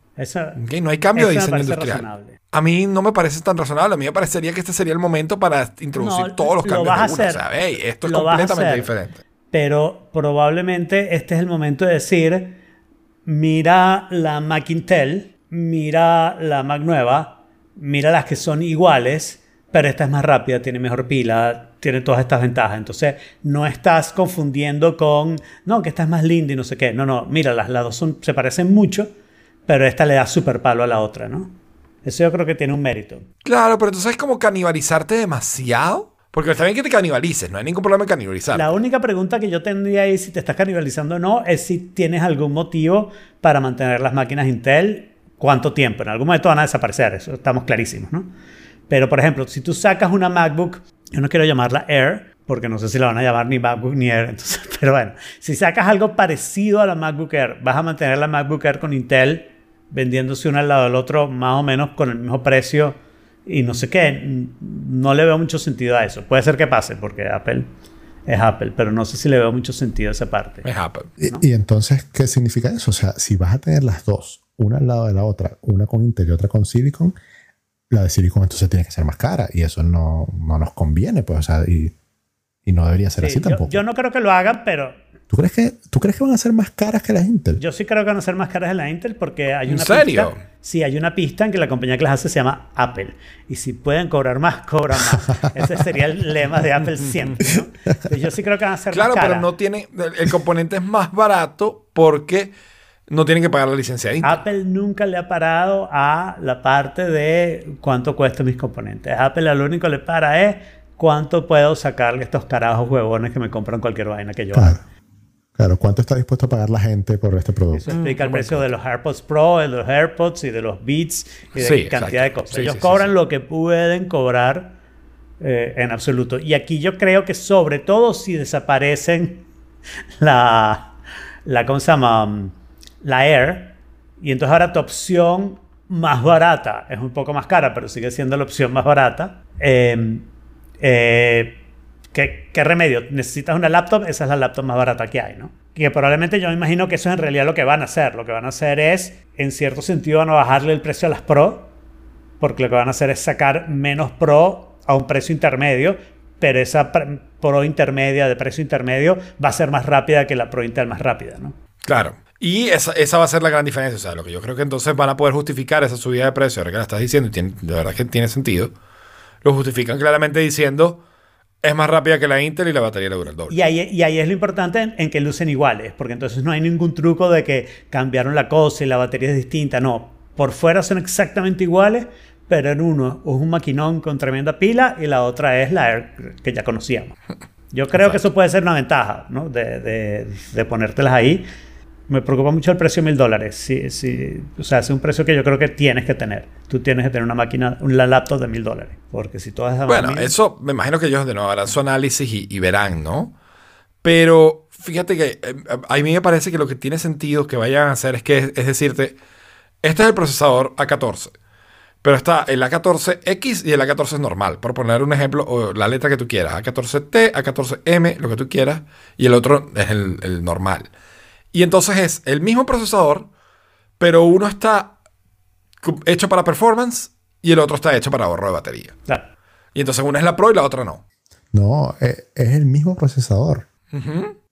No hay cambio de diseño industrial. razonable. A mí no me parece tan razonable. A mí me parecería que este sería el momento para introducir No, todos los lo cambios vas a. O hacer. sea, hey, esto es Lo completamente hacer. diferente. Pero probablemente este es el momento de decir, mira la Mac Intel, mira la Mac nueva, mira las que son iguales, pero esta es más rápida, tiene mejor pila, tiene todas estas ventajas. Entonces no estás confundiendo con, no, que esta es más linda y no sé qué. No, no, mira, las, las dos son, se parecen mucho, pero esta le da super palo a la otra, ¿no? Eso yo creo que tiene un mérito. Claro, pero entonces es como canibalizarte demasiado. Porque está bien que te canibalices, no hay ningún problema en canibalizar. La única pregunta que yo tendría ahí, si te estás canibalizando o no, es si tienes algún motivo para mantener las máquinas Intel, cuánto tiempo. En algún momento van a desaparecer, eso estamos clarísimos, ¿no? Pero, por ejemplo, si tú sacas una MacBook, yo no quiero llamarla Air, porque no sé si la van a llamar ni MacBook ni Air, entonces, pero bueno, si sacas algo parecido a la MacBook Air, vas a mantener la MacBook Air con Intel vendiéndose uno al lado del otro más o menos con el mismo precio y no sé qué, no le veo mucho sentido a eso. Puede ser que pase porque Apple es Apple, pero no sé si le veo mucho sentido a esa parte. Es Apple. Y, y entonces, ¿qué significa eso? O sea, si vas a tener las dos, una al lado de la otra, una con Intel y otra con Silicon, la de Silicon entonces tiene que ser más cara y eso no, no nos conviene, pues, o sea, y, y no debería ser Sí, así yo, tampoco. yo no creo que lo hagan, pero ¿Tú, crees que, ¿Tú crees que van a ser más caras que las Intel? yo sí creo que van a ser más caras de la Intel porque hay ¿En una serio? pista. Sí, hay una pista en que la compañía que las hace se llama Apple. Y si pueden cobrar más, cobran más. Ese sería el lema de Apple siempre. yo sí creo que van a ser Claro, más caras. pero no tiene. El, componente es más barato porque no tienen que pagar la licencia de Intel. Apple nunca le ha parado a la parte de cuánto cuestan mis componentes. Apple a lo único que le para es cuánto puedo sacarle a estos carajos huevones que me compran cualquier vaina que yo haga. Claro. ¿cuánto está dispuesto a pagar la gente por este producto? Eso explica el precio de los AirPods Pro, de los AirPods y de los Beats y de Sí, cantidad exacto. de cosas. Sí, Ellos sí, cobran sí. lo que pueden cobrar eh, en absoluto. Y aquí yo creo que sobre todo si desaparecen la, la ¿cómo se llama? Mm, La Air. Y entonces ahora tu opción más barata, es un poco más cara, pero sigue siendo la opción más barata. Eh, eh, ¿qué, ¿Qué remedio? ¿Necesitas una laptop? Esa es la laptop más barata que hay, ¿no? Que probablemente yo me imagino que eso es en realidad lo que van a hacer. Lo que van a hacer es, en cierto sentido, van a bajarle el precio a las Pro, porque lo que van a hacer es sacar menos Pro a un precio intermedio, pero esa Pro intermedia de precio intermedio va a ser más rápida que la Pro Intel más rápida, ¿no? Claro. Y esa, esa va a ser la gran diferencia. O sea, lo que yo creo que entonces van a poder justificar esa subida de precio, ahora que la estás diciendo, y tiene- de verdad que tiene sentido, lo justifican claramente diciendo es más rápida que la Intel y la batería le dura el doble. Y ahí, y ahí es lo importante en, en que lucen iguales, porque entonces no hay ningún truco de que cambiaron la cosa y la batería es distinta. No, por fuera son exactamente iguales, pero en uno es un maquinón con tremenda pila y la otra es la Air que ya conocíamos. Yo creo que eso puede ser una ventaja, ¿no? De, de, de ponértelas ahí. Me preocupa mucho el precio de mil dólares. Sí, sí, o sea, es un precio que yo creo que tienes que tener. Tú tienes que tener una máquina, una laptop de mil dólares. Porque si todas esas Bueno, eso me imagino que ellos de nuevo harán su análisis y, y verán, ¿no? Pero fíjate que eh, a mí me parece que lo que tiene sentido que vayan a hacer es que es decirte, este es el procesador A14, pero está el A14X y el A14 es normal, por poner un ejemplo, o la letra que tú quieras, A14T, A14M, lo que tú quieras, y el otro es el, el normal. Y entonces es el mismo procesador, pero uno está hecho para performance y el otro está hecho para ahorro de batería. Claro. Y entonces una es la Pro y la otra no. No, eh, es el mismo procesador.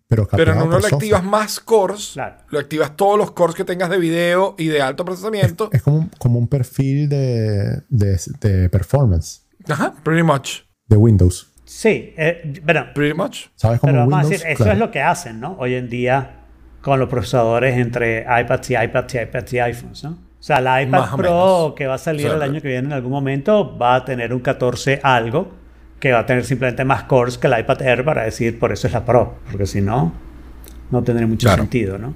Pero, Pero en uno le activas más cores, Claro. lo activas todos los cores que tengas de video y de alto procesamiento. Es como un, como un perfil de, de, de performance Ajá, pretty much. de Windows. Sí, eh, bueno, Pretty much. ¿Sabes cómo Pero vamos Windows? a decir, eso Claro. es lo que hacen, ¿no? Hoy en día con los procesadores entre iPads y iPads y iPads y iPhones, ¿no? O sea, la iPad Más Pro que va a salir O sea, el año que viene en algún momento va a tener un 14 algo que va a tener simplemente más cores que el iPad Air para decir por eso es la Pro, porque si no, no tendría mucho Claro. sentido, ¿no?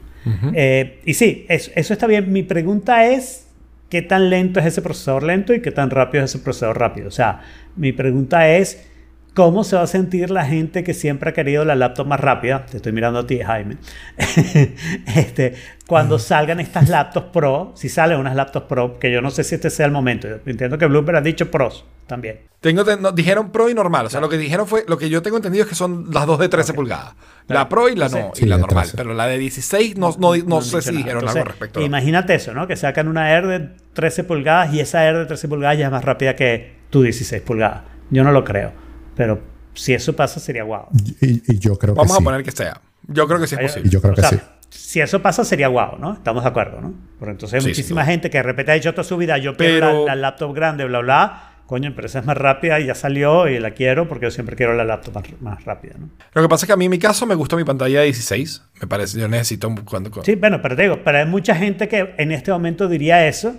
Eh, y sí, eso, eso está bien. Mi pregunta es, ¿qué tan lento es ese procesador lento y qué tan rápido es ese procesador rápido? O sea, mi pregunta es, ¿cómo se va a sentir la gente que siempre ha querido la laptop más rápida? Te estoy mirando a ti, Jaime. este, cuando salgan estas laptops Pro, si salen unas laptops Pro, que yo no sé si este sea el momento. Yo entiendo que Bloomberg ha dicho Pros también. Tengo te- no, dijeron Pro y normal. O sea, lo que dijeron fue, lo que yo tengo entendido es que son las dos de 13 pulgadas. La Pro y la no, Sí, y la normal. 13. Pero la de 16 no, no, sé si nada. dijeron Entonces, algo respecto a Imagínate eso, ¿no? Que sacan una Air de 13 pulgadas y esa Air de 13 pulgadas ya es más rápida que tu 16 pulgadas. Yo no lo creo. Pero si eso pasa, sería guau. Y, y yo creo Vamos que a sí. poner que sea. Yo creo que sí es posible. Y yo creo O que sea, sí. Si eso pasa, sería guau, ¿no? Estamos de acuerdo, ¿no? Porque entonces hay Sí, muchísima duda. gente que de repente ha dicho toda su vida, yo quiero Pero- la, la laptop grande, bla, bla. Coño, pero esa es más rápida y ya salió y la quiero porque yo siempre quiero la laptop más, más rápida, ¿no? Lo que pasa es que a mí en mi caso me gusta mi pantalla de 16. Me parece, yo necesito un- cuando, cuando- Sí, bueno, pero te digo, pero hay mucha gente que en este momento diría eso,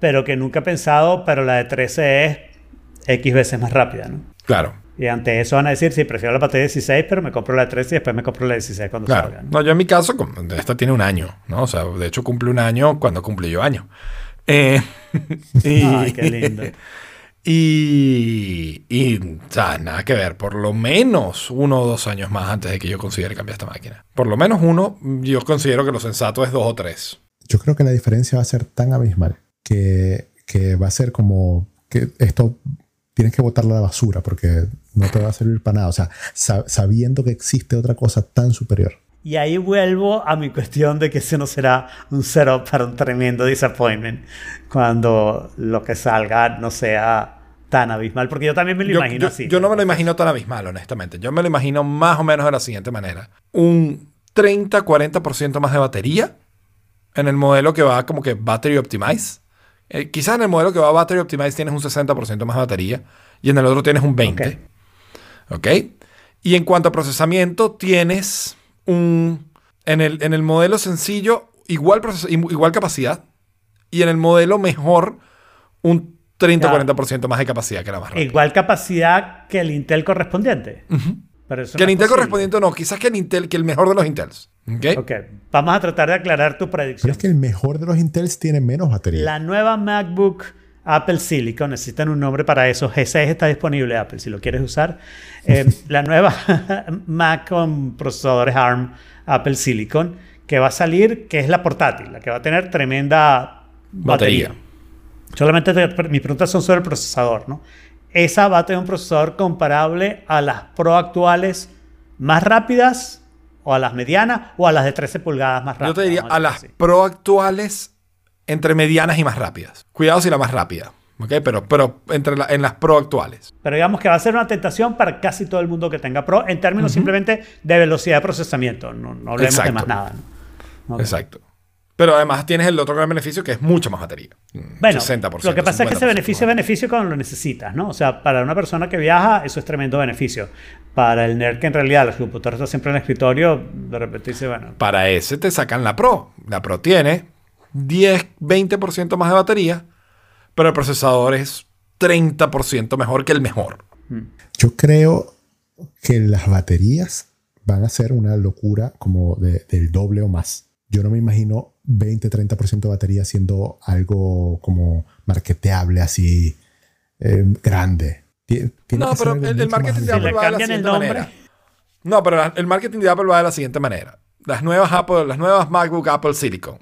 pero que nunca ha pensado, pero la de 13 es X veces más rápida, ¿no? Claro, Y ante eso van a decir, sí, prefiero la de 16, pero me compro la de 13 y después me compro la de 16 cuando claro. salga. ¿no? No, yo en mi caso, esta tiene un año, ¿no? O sea, de hecho cumple un año cuando cumple yo año. Eh, y, Ay, qué lindo. Y, y, o sea, nada que ver. Por lo menos uno o dos años más antes de que yo considere cambiar esta máquina. Por lo menos uno, yo considero que lo sensato es dos o tres. Yo creo que la diferencia va a ser tan abismal que, que va a ser como que esto tienes que botarlo a la basura porque no te va a servir para nada. O sea, sa- sabiendo que existe otra cosa tan superior. Y ahí vuelvo a mi cuestión de que ese no será un setup para un tremendo disappointment cuando lo que salga no sea tan abismal. Porque yo también me lo Yo, imagino yo- así. yo no me lo imagino tan abismal, honestamente. Yo me lo imagino más o menos de la siguiente manera. Un 30-40% más de batería en el modelo que va como que Battery Optimize. Eh, quizás en el modelo que va Battery Optimize tienes un 60% más de batería y en el otro tienes un 20%. ¿Ok? Y en cuanto a procesamiento, tienes un. En el, en el modelo sencillo, igual, igual capacidad. Y en el modelo mejor, un 30-40% más de capacidad que la más rápida. Igual capacidad que el Intel correspondiente. Pero eso Que no el Intel posible. correspondiente no, quizás que el Intel, que el mejor de los Intels. ¿Ok? Ok, vamos a tratar de aclarar tu Pero predicción. es que el mejor de los Intels tiene menos batería. La nueva MacBook Apple Silicon, necesitan un nombre para eso. G6 está disponible, Apple, si lo quieres usar. Eh, la nueva Mac con procesadores ARM Apple Silicon, que va a salir, que es la portátil, la que va a tener tremenda batería. Batería. Solamente te- mis preguntas son sobre el procesador, ¿no? Esa va a tener un procesador comparable a las Pro actuales más rápidas, o a las medianas, o a las de 13 pulgadas más rápidas. Yo te diría a las así. Pro actuales entre medianas y más rápidas. Cuidado si la más rápida. ¿Ok? Pero, pero entre la- en las Pro actuales. Pero digamos que va a ser una tentación para casi todo el mundo que tenga Pro en términos simplemente de velocidad de procesamiento. No, no hablemos de más nada. ¿no? Exacto. Pero además tienes el otro gran beneficio que es mucha más batería. Mm, Bueno, 60%. lo que pasa es que ese 50% beneficio es beneficio cuando lo necesitas, ¿no? O sea, para una persona que viaja, eso es tremendo beneficio. Para el nerd que en realidad los computadores está siempre en el escritorio, de repente dice, bueno, Para ese te sacan la Pro. La Pro tiene 10, 20% más de batería, pero el procesador es 30% mejor que el mejor. Yo creo que las baterías van a ser una locura como de- del doble o más. Yo no me imagino 20-30% de batería siendo algo como marketeable así eh, grande. Tiene No, pero el- marketing de. Apple le va de la siguiente nombre, manera. No, pero la- el marketing de Apple va de la siguiente manera. Las nuevas Apple, las nuevas MacBook Apple Silicon.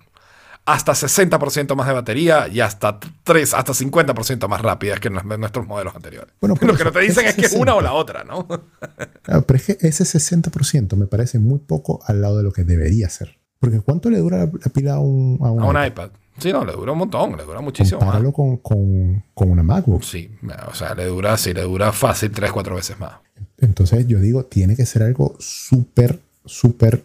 Hasta 60% más de batería y hasta 3, hasta 50% más rápidas que en los- nuestros modelos anteriores. Bueno, por Lo que no te dicen es que es 60. una o la otra, ¿no? Claro, pero es que ese 60% me parece muy poco al lado de lo que debería ser. Porque ¿cuánto le dura la, la pila a un, a un A un iPad? iPad. Sí, no, le dura un montón, le dura muchísimo más. Compáralo con, con, con una MacBook. Sí, o sea, le dura, sí, le dura fácil 3, 4 veces más. Entonces yo digo, tiene que ser algo súper, súper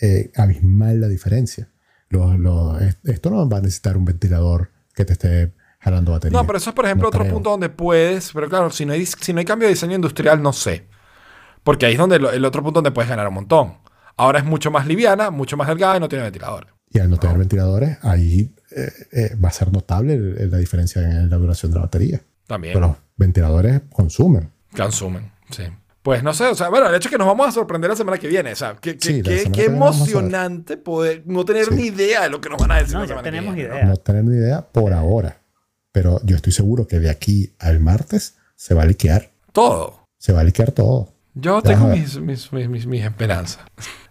eh, abismal la diferencia. Los- es- esto no va a necesitar un ventilador que te esté jalando batería. No, pero eso es, por ejemplo, No otro creo. punto donde puedes, pero claro, si no, hay, si no hay cambio de diseño industrial, no sé. Porque ahí es donde lo- el otro punto donde puedes ganar un montón. Ahora es mucho más liviana, mucho más delgada y no tiene ventilador. Y al no tener ventiladores, ahí eh, eh, va a ser notable la diferencia en la duración de la batería. También. Pero los ventiladores consumen. Consumen, sí. Pues no sé, o sea, bueno, el hecho es que nos vamos a sorprender la semana que viene. O sea, qué, qué- Sí, qué- qué que viene emocionante poder no tener Sí. ni idea de lo que nos van a decir No, la ya semana que tenemos viene, ¿no? idea. No tener ni idea por ahora. Pero yo estoy seguro que de aquí al martes se va a liquear. Todo. Se va a liquear todo. Yo Ya tengo mis, mis, mis- mis esperanzas.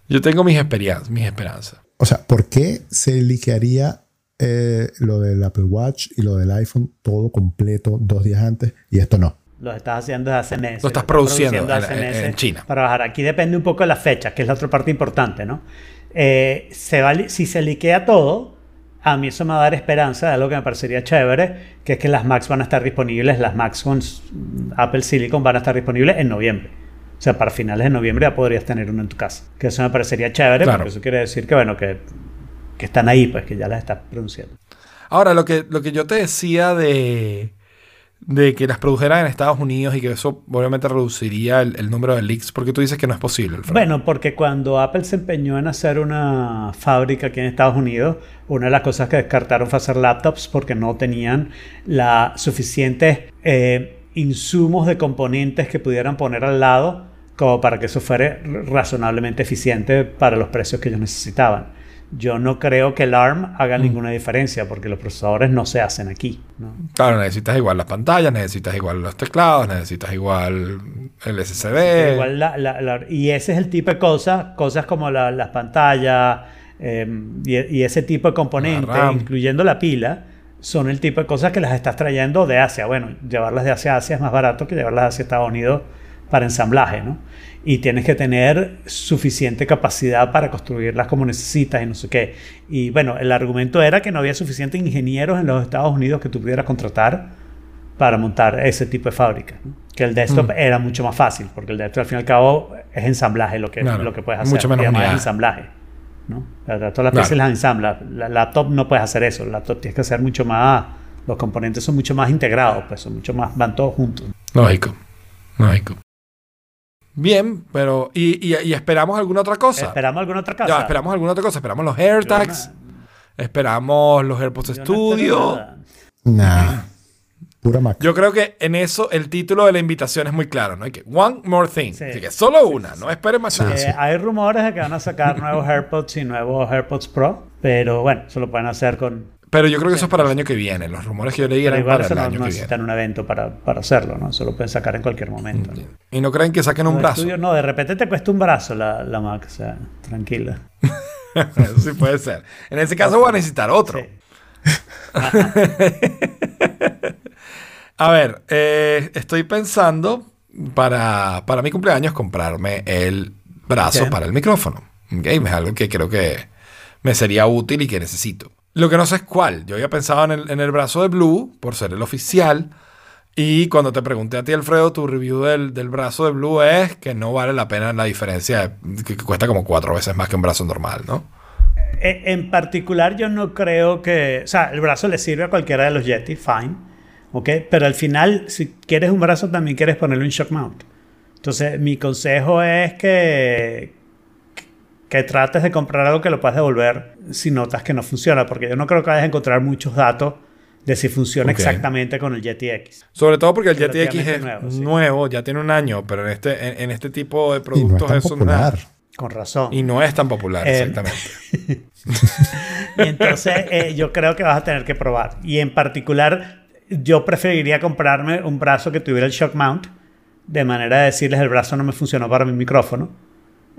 Yo tengo mis experiencias, mis esperanzas. O sea, ¿por qué se liquearía eh, lo del Apple Watch y lo del iPhone todo completo dos días antes y esto no? Lo estás haciendo desde hace meses. Lo estás produciendo en- hace en- meses en China. Para bajar. Aquí depende un poco de la fecha, que es la otra parte importante, ¿no? Eh, se va, si se liquea todo, a mí eso me va a dar esperanza de algo que me parecería chévere, que es que las Macs van a estar disponibles, las Macs con Apple Silicon van a estar disponibles en noviembre. O sea, para finales de noviembre ya podrías tener uno en tu casa. Que eso me parecería chévere, Claro. porque eso quiere decir que, bueno, que, que están ahí, pues que ya las estás produciendo. Ahora, lo que, lo que yo te decía de, de que las produjeran en Estados Unidos y que eso obviamente reduciría el, el número de leaks, porque tú dices que no es posible. Alfredo. Bueno, porque cuando Apple se empeñó en hacer una fábrica aquí en Estados Unidos, una de las cosas que descartaron fue hacer laptops porque no tenían la suficientes eh, insumos de componentes que pudieran poner al lado como para que eso fuera razonablemente eficiente para los precios que ellos necesitaban. Yo no creo que el ARM haga ninguna diferencia porque los procesadores no se hacen aquí. ¿no? Claro, necesitas igual las pantallas, necesitas igual los teclados, necesitas igual el SSD. Igual la- la- la- y ese es el tipo de cosas, cosas como la- las pantallas eh, y, y ese tipo de componentes, incluyendo la pila, son el tipo de cosas que las estás trayendo de Asia. Bueno, llevarlas de Asia a Asia es más barato que llevarlas hacia Estados Unidos para ensamblaje, ¿no? Y tienes que tener suficiente capacidad para construirlas como necesitas y no sé qué. Y bueno, el argumento era que no había suficientes ingenieros en los Estados Unidos que tú pudieras contratar para montar ese tipo de fábrica. ¿no? Que el desktop Mm. era mucho más fácil, porque el desktop al fin y al cabo es ensamblaje lo que, Claro, lo que puedes hacer. mucho menos además es ensamblaje. ¿no? Todas las Claro. piezas las ensamblas. La laptop no puedes hacer eso. La laptop tienes que hacer mucho más. Los componentes son mucho más integrados, pues son mucho más. van todos juntos. Lógico, lógico. Bien, pero. ¿Y, y, y esperamos alguna otra cosa? ¿Esperamos alguna otra cosa? Ya, esperamos alguna otra cosa. Esperamos los AirTags, esperamos los AirPods yo Studio. nada. Nah. Pura Mac. Yo creo que en eso el título de la invitación es muy claro, ¿no? Hay que One More Thing. Sí. Así que solo una, no esperen más nada. Eh, hay rumores de que van a sacar nuevos AirPods y nuevos AirPods Pro, pero bueno, eso lo pueden hacer con. Pero yo creo que eso es para el año que viene. Los rumores que yo leí eran igual para eso el no, año no que necesitan viene. un evento para, para hacerlo, ¿no? Eso lo pueden sacar en cualquier momento. ¿no? Y no creen que saquen un brazo. estudios, no, de repente te cuesta un brazo la, la Mac, o sea, tranquila. Sí puede ser. En ese caso voy a necesitar otro. Sí. A ver, eh, estoy pensando para, para mi cumpleaños comprarme el brazo para el micrófono. Es algo que creo que me sería útil y que necesito. Lo que no sé es cuál. Yo había pensado en el, en el brazo de Blue, por ser el oficial. Y cuando te pregunté a ti, Alfredo, tu review del, del brazo de Blue es que no vale la pena la diferencia, que, cuesta como cuatro veces más que un brazo normal, ¿no? Eh, En particular, yo no creo que. O sea, el brazo le sirve a cualquiera de los Yeti, fine. ¿Ok? Pero al final, si quieres un brazo, también quieres ponerle un shock mount. Entonces, mi consejo es que. Que trates de comprar algo que lo puedas devolver si notas que no funciona. Porque yo no creo que vayas a encontrar muchos datos de si funciona exactamente con el Yeti X. Sobre todo porque el Yeti X es nuevo, sí. nuevo, ya tiene un año, pero en este, en, en este tipo de Y no es productos tan popular. nada. Con razón. Y no es tan popular, Eh, exactamente. Y entonces eh, yo creo que vas a tener que probar. Y en particular, yo preferiría comprarme un brazo que tuviera el shock mount, de manera de decirles el brazo no me funcionó para mi micrófono,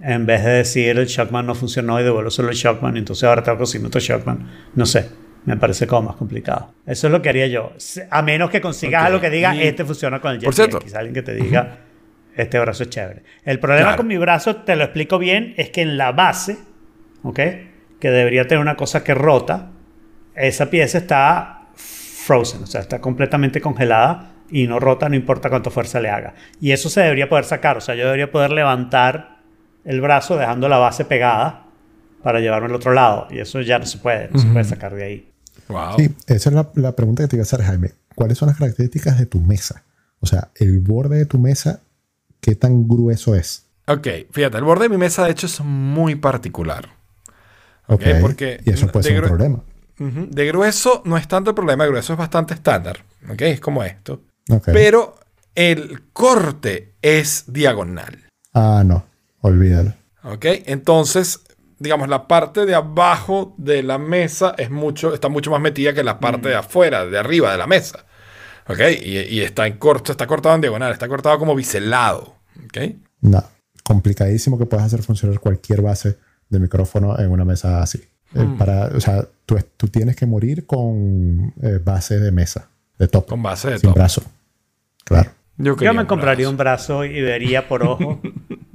en vez de decir el shock mount no funcionó y devuelvo solo el shock mount, y entonces ahora tengo que conseguir otro shock mount. No sé, me parece como más complicado. Eso es lo que haría yo. A menos que consigas Ok. algo que diga, Y- este funciona con el Por Yeti cierto. X, alguien que te diga, este brazo es chévere. El problema Claro. con mi brazo, te lo explico bien, es que en la base, ¿ok? Que debería tener una cosa que rota, esa pieza está frozen, o sea, está completamente congelada y no rota, no importa cuánta fuerza le haga. Y eso se debería poder sacar, o sea, yo debería poder levantar el brazo dejando la base pegada para llevarme al otro lado. Y eso ya no se puede, no se puede sacar de ahí. Wow. Sí, esa es la, la pregunta que te iba a hacer, Jaime. ¿Cuáles son las características de tu mesa? O sea, el borde de tu mesa, ¿qué tan grueso es? Ok, fíjate, el borde de mi mesa de hecho es muy particular. Ok, Ok, porque y eso puede de ser un problema. De grueso no es tanto el problema, de grueso es bastante estándar. Ok, es como esto. Ok. Pero el corte es diagonal. Ah, no, olvídalo. ¿Ok? Entonces, digamos, la parte de abajo de la mesa es mucho, está mucho más metida que la parte de afuera, de arriba de la mesa. ¿Ok? Y, y está, en corto, está cortado en diagonal, está cortado como biselado. ¿Ok? No, complicadísimo que puedas hacer funcionar cualquier base de micrófono en una mesa así. Eh, Mm. para, o sea, tú, tú tienes que morir con eh, base de mesa, de top, Con base de sin top. brazo. Claro. Yo, Yo me un compraría brazo. un brazo y vería por ojo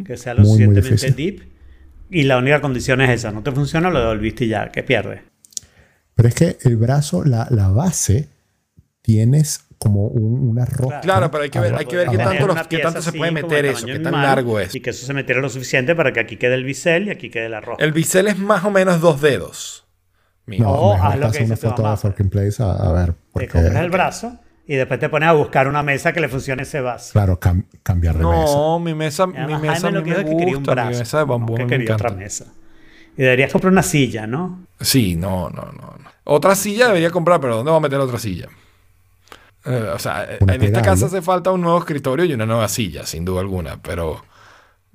que sea lo Muy, muy suficientemente difícil. deep. Y la única condición es esa, no te funciona, lo devolviste y ya, que pierdes. Pero es que el brazo, la, la base, tienes como un- una roca. Claro, pero hay que ver, hay que ver qué tanto, los- qué tanto se puede meter eso, qué tan largo es. Y que eso se metiera lo suficiente para que aquí quede el bisel y aquí quede la roja. El bisel es más o menos dos dedos. Mira. No, O mejor haz lo que una foto Forking Place a, a ver. Te compras el brazo y después te pones a buscar una mesa que le funcione ese vaso. claro, cam- cambiar de mesa. No, mi mesa, mi Además, mesa Jaime a lo mí que me es que quería un gusta, mi brazo. mesa de bambú no, que me quería otra mesa. Y deberías comprar una silla, ¿no? Sí, no, no, no, no. Otra silla debería comprar, pero ¿dónde voy a meter otra silla? Eh, o sea, Una en esta casa hace falta un nuevo escritorio y una nueva silla, sin duda alguna, pero...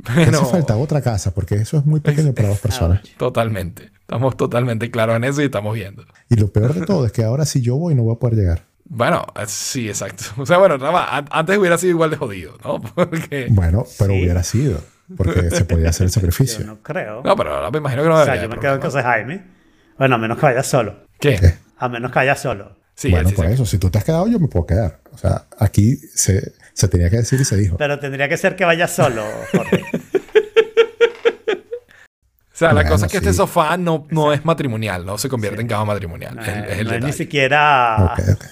Hace pero falta otra casa porque eso es muy pequeño para dos personas. totalmente. Estamos totalmente claros en eso y estamos viendo. Y lo peor de todo es que ahora si yo voy no voy a poder llegar. Bueno, sí, exacto. O sea, bueno, nada más, an- antes hubiera sido igual de jodido, ¿no? Porque... Bueno, pero Sí. hubiera sido. Porque se podía hacer el Yo sacrificio. no creo. No, pero ahora me imagino que no o sea, yo me quedo en problema. casa de Jaime. Bueno, a menos que vaya solo. ¿Qué? ¿Qué? A menos que vaya solo. Sí, bueno, sí, por eso, si tú te has quedado, yo me puedo quedar. O sea, aquí se, se tenía que decir y se dijo. Pero tendría que ser que vaya solo, Jorge. O sea, la cosa es que este sofá no, no es matrimonial, no se convierte en cama matrimonial. No, es, es el no es ni siquiera Ok, ok.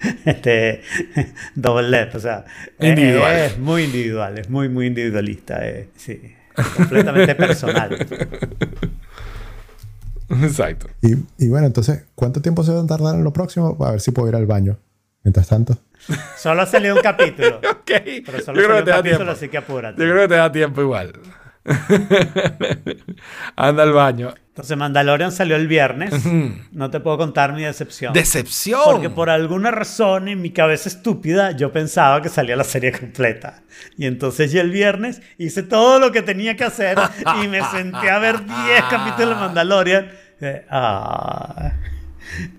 este, double left. O sea, es- Individual. Es, muy individual, es muy, muy individualista. eh, sí, completamente personal. Exacto. Y, y bueno, entonces, ¿cuánto tiempo se va a tardar en lo próximo? A ver si puedo ir al baño. Mientras tanto. Solo salió un capítulo. Ok. Pero Yo solo creo salió que un te da capítulo, tiempo. así que apúrate. Yo creo que te da tiempo igual. Anda al baño. Entonces, Mandalorian salió el viernes. No te puedo contar mi decepción. ¡Decepción! Porque por alguna razón en mi cabeza estúpida yo pensaba que salía la serie completa. Y entonces yo el viernes hice todo lo que tenía que hacer y me senté a ver 10 capítulos de Mandalorian. Eh, ah,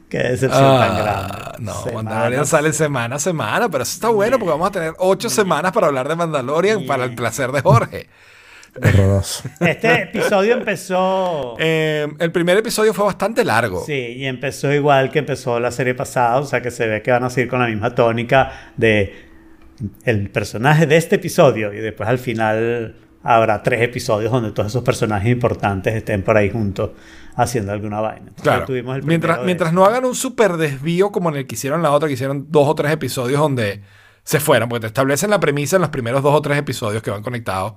qué decepción tan Ah, grande. no, Semanas. Mandalorian sale semana a semana, pero eso está bueno porque vamos a tener ocho semanas para hablar de Mandalorian para el placer de Jorge. Horroroso. Este episodio empezó. Eh, el primer episodio fue bastante largo. Sí, y empezó igual que empezó la serie pasada, o sea que se ve que van a seguir con la misma tónica de el personaje de este episodio y después al final habrá tres episodios donde todos esos personajes importantes estén por ahí juntos haciendo alguna vaina. Entonces, Claro. tuvimos el mientras mientras no hagan un super desvío como en el que hicieron la otra, que hicieron dos o tres episodios donde se fueran, porque te establecen la premisa en los primeros dos o tres episodios que van conectados.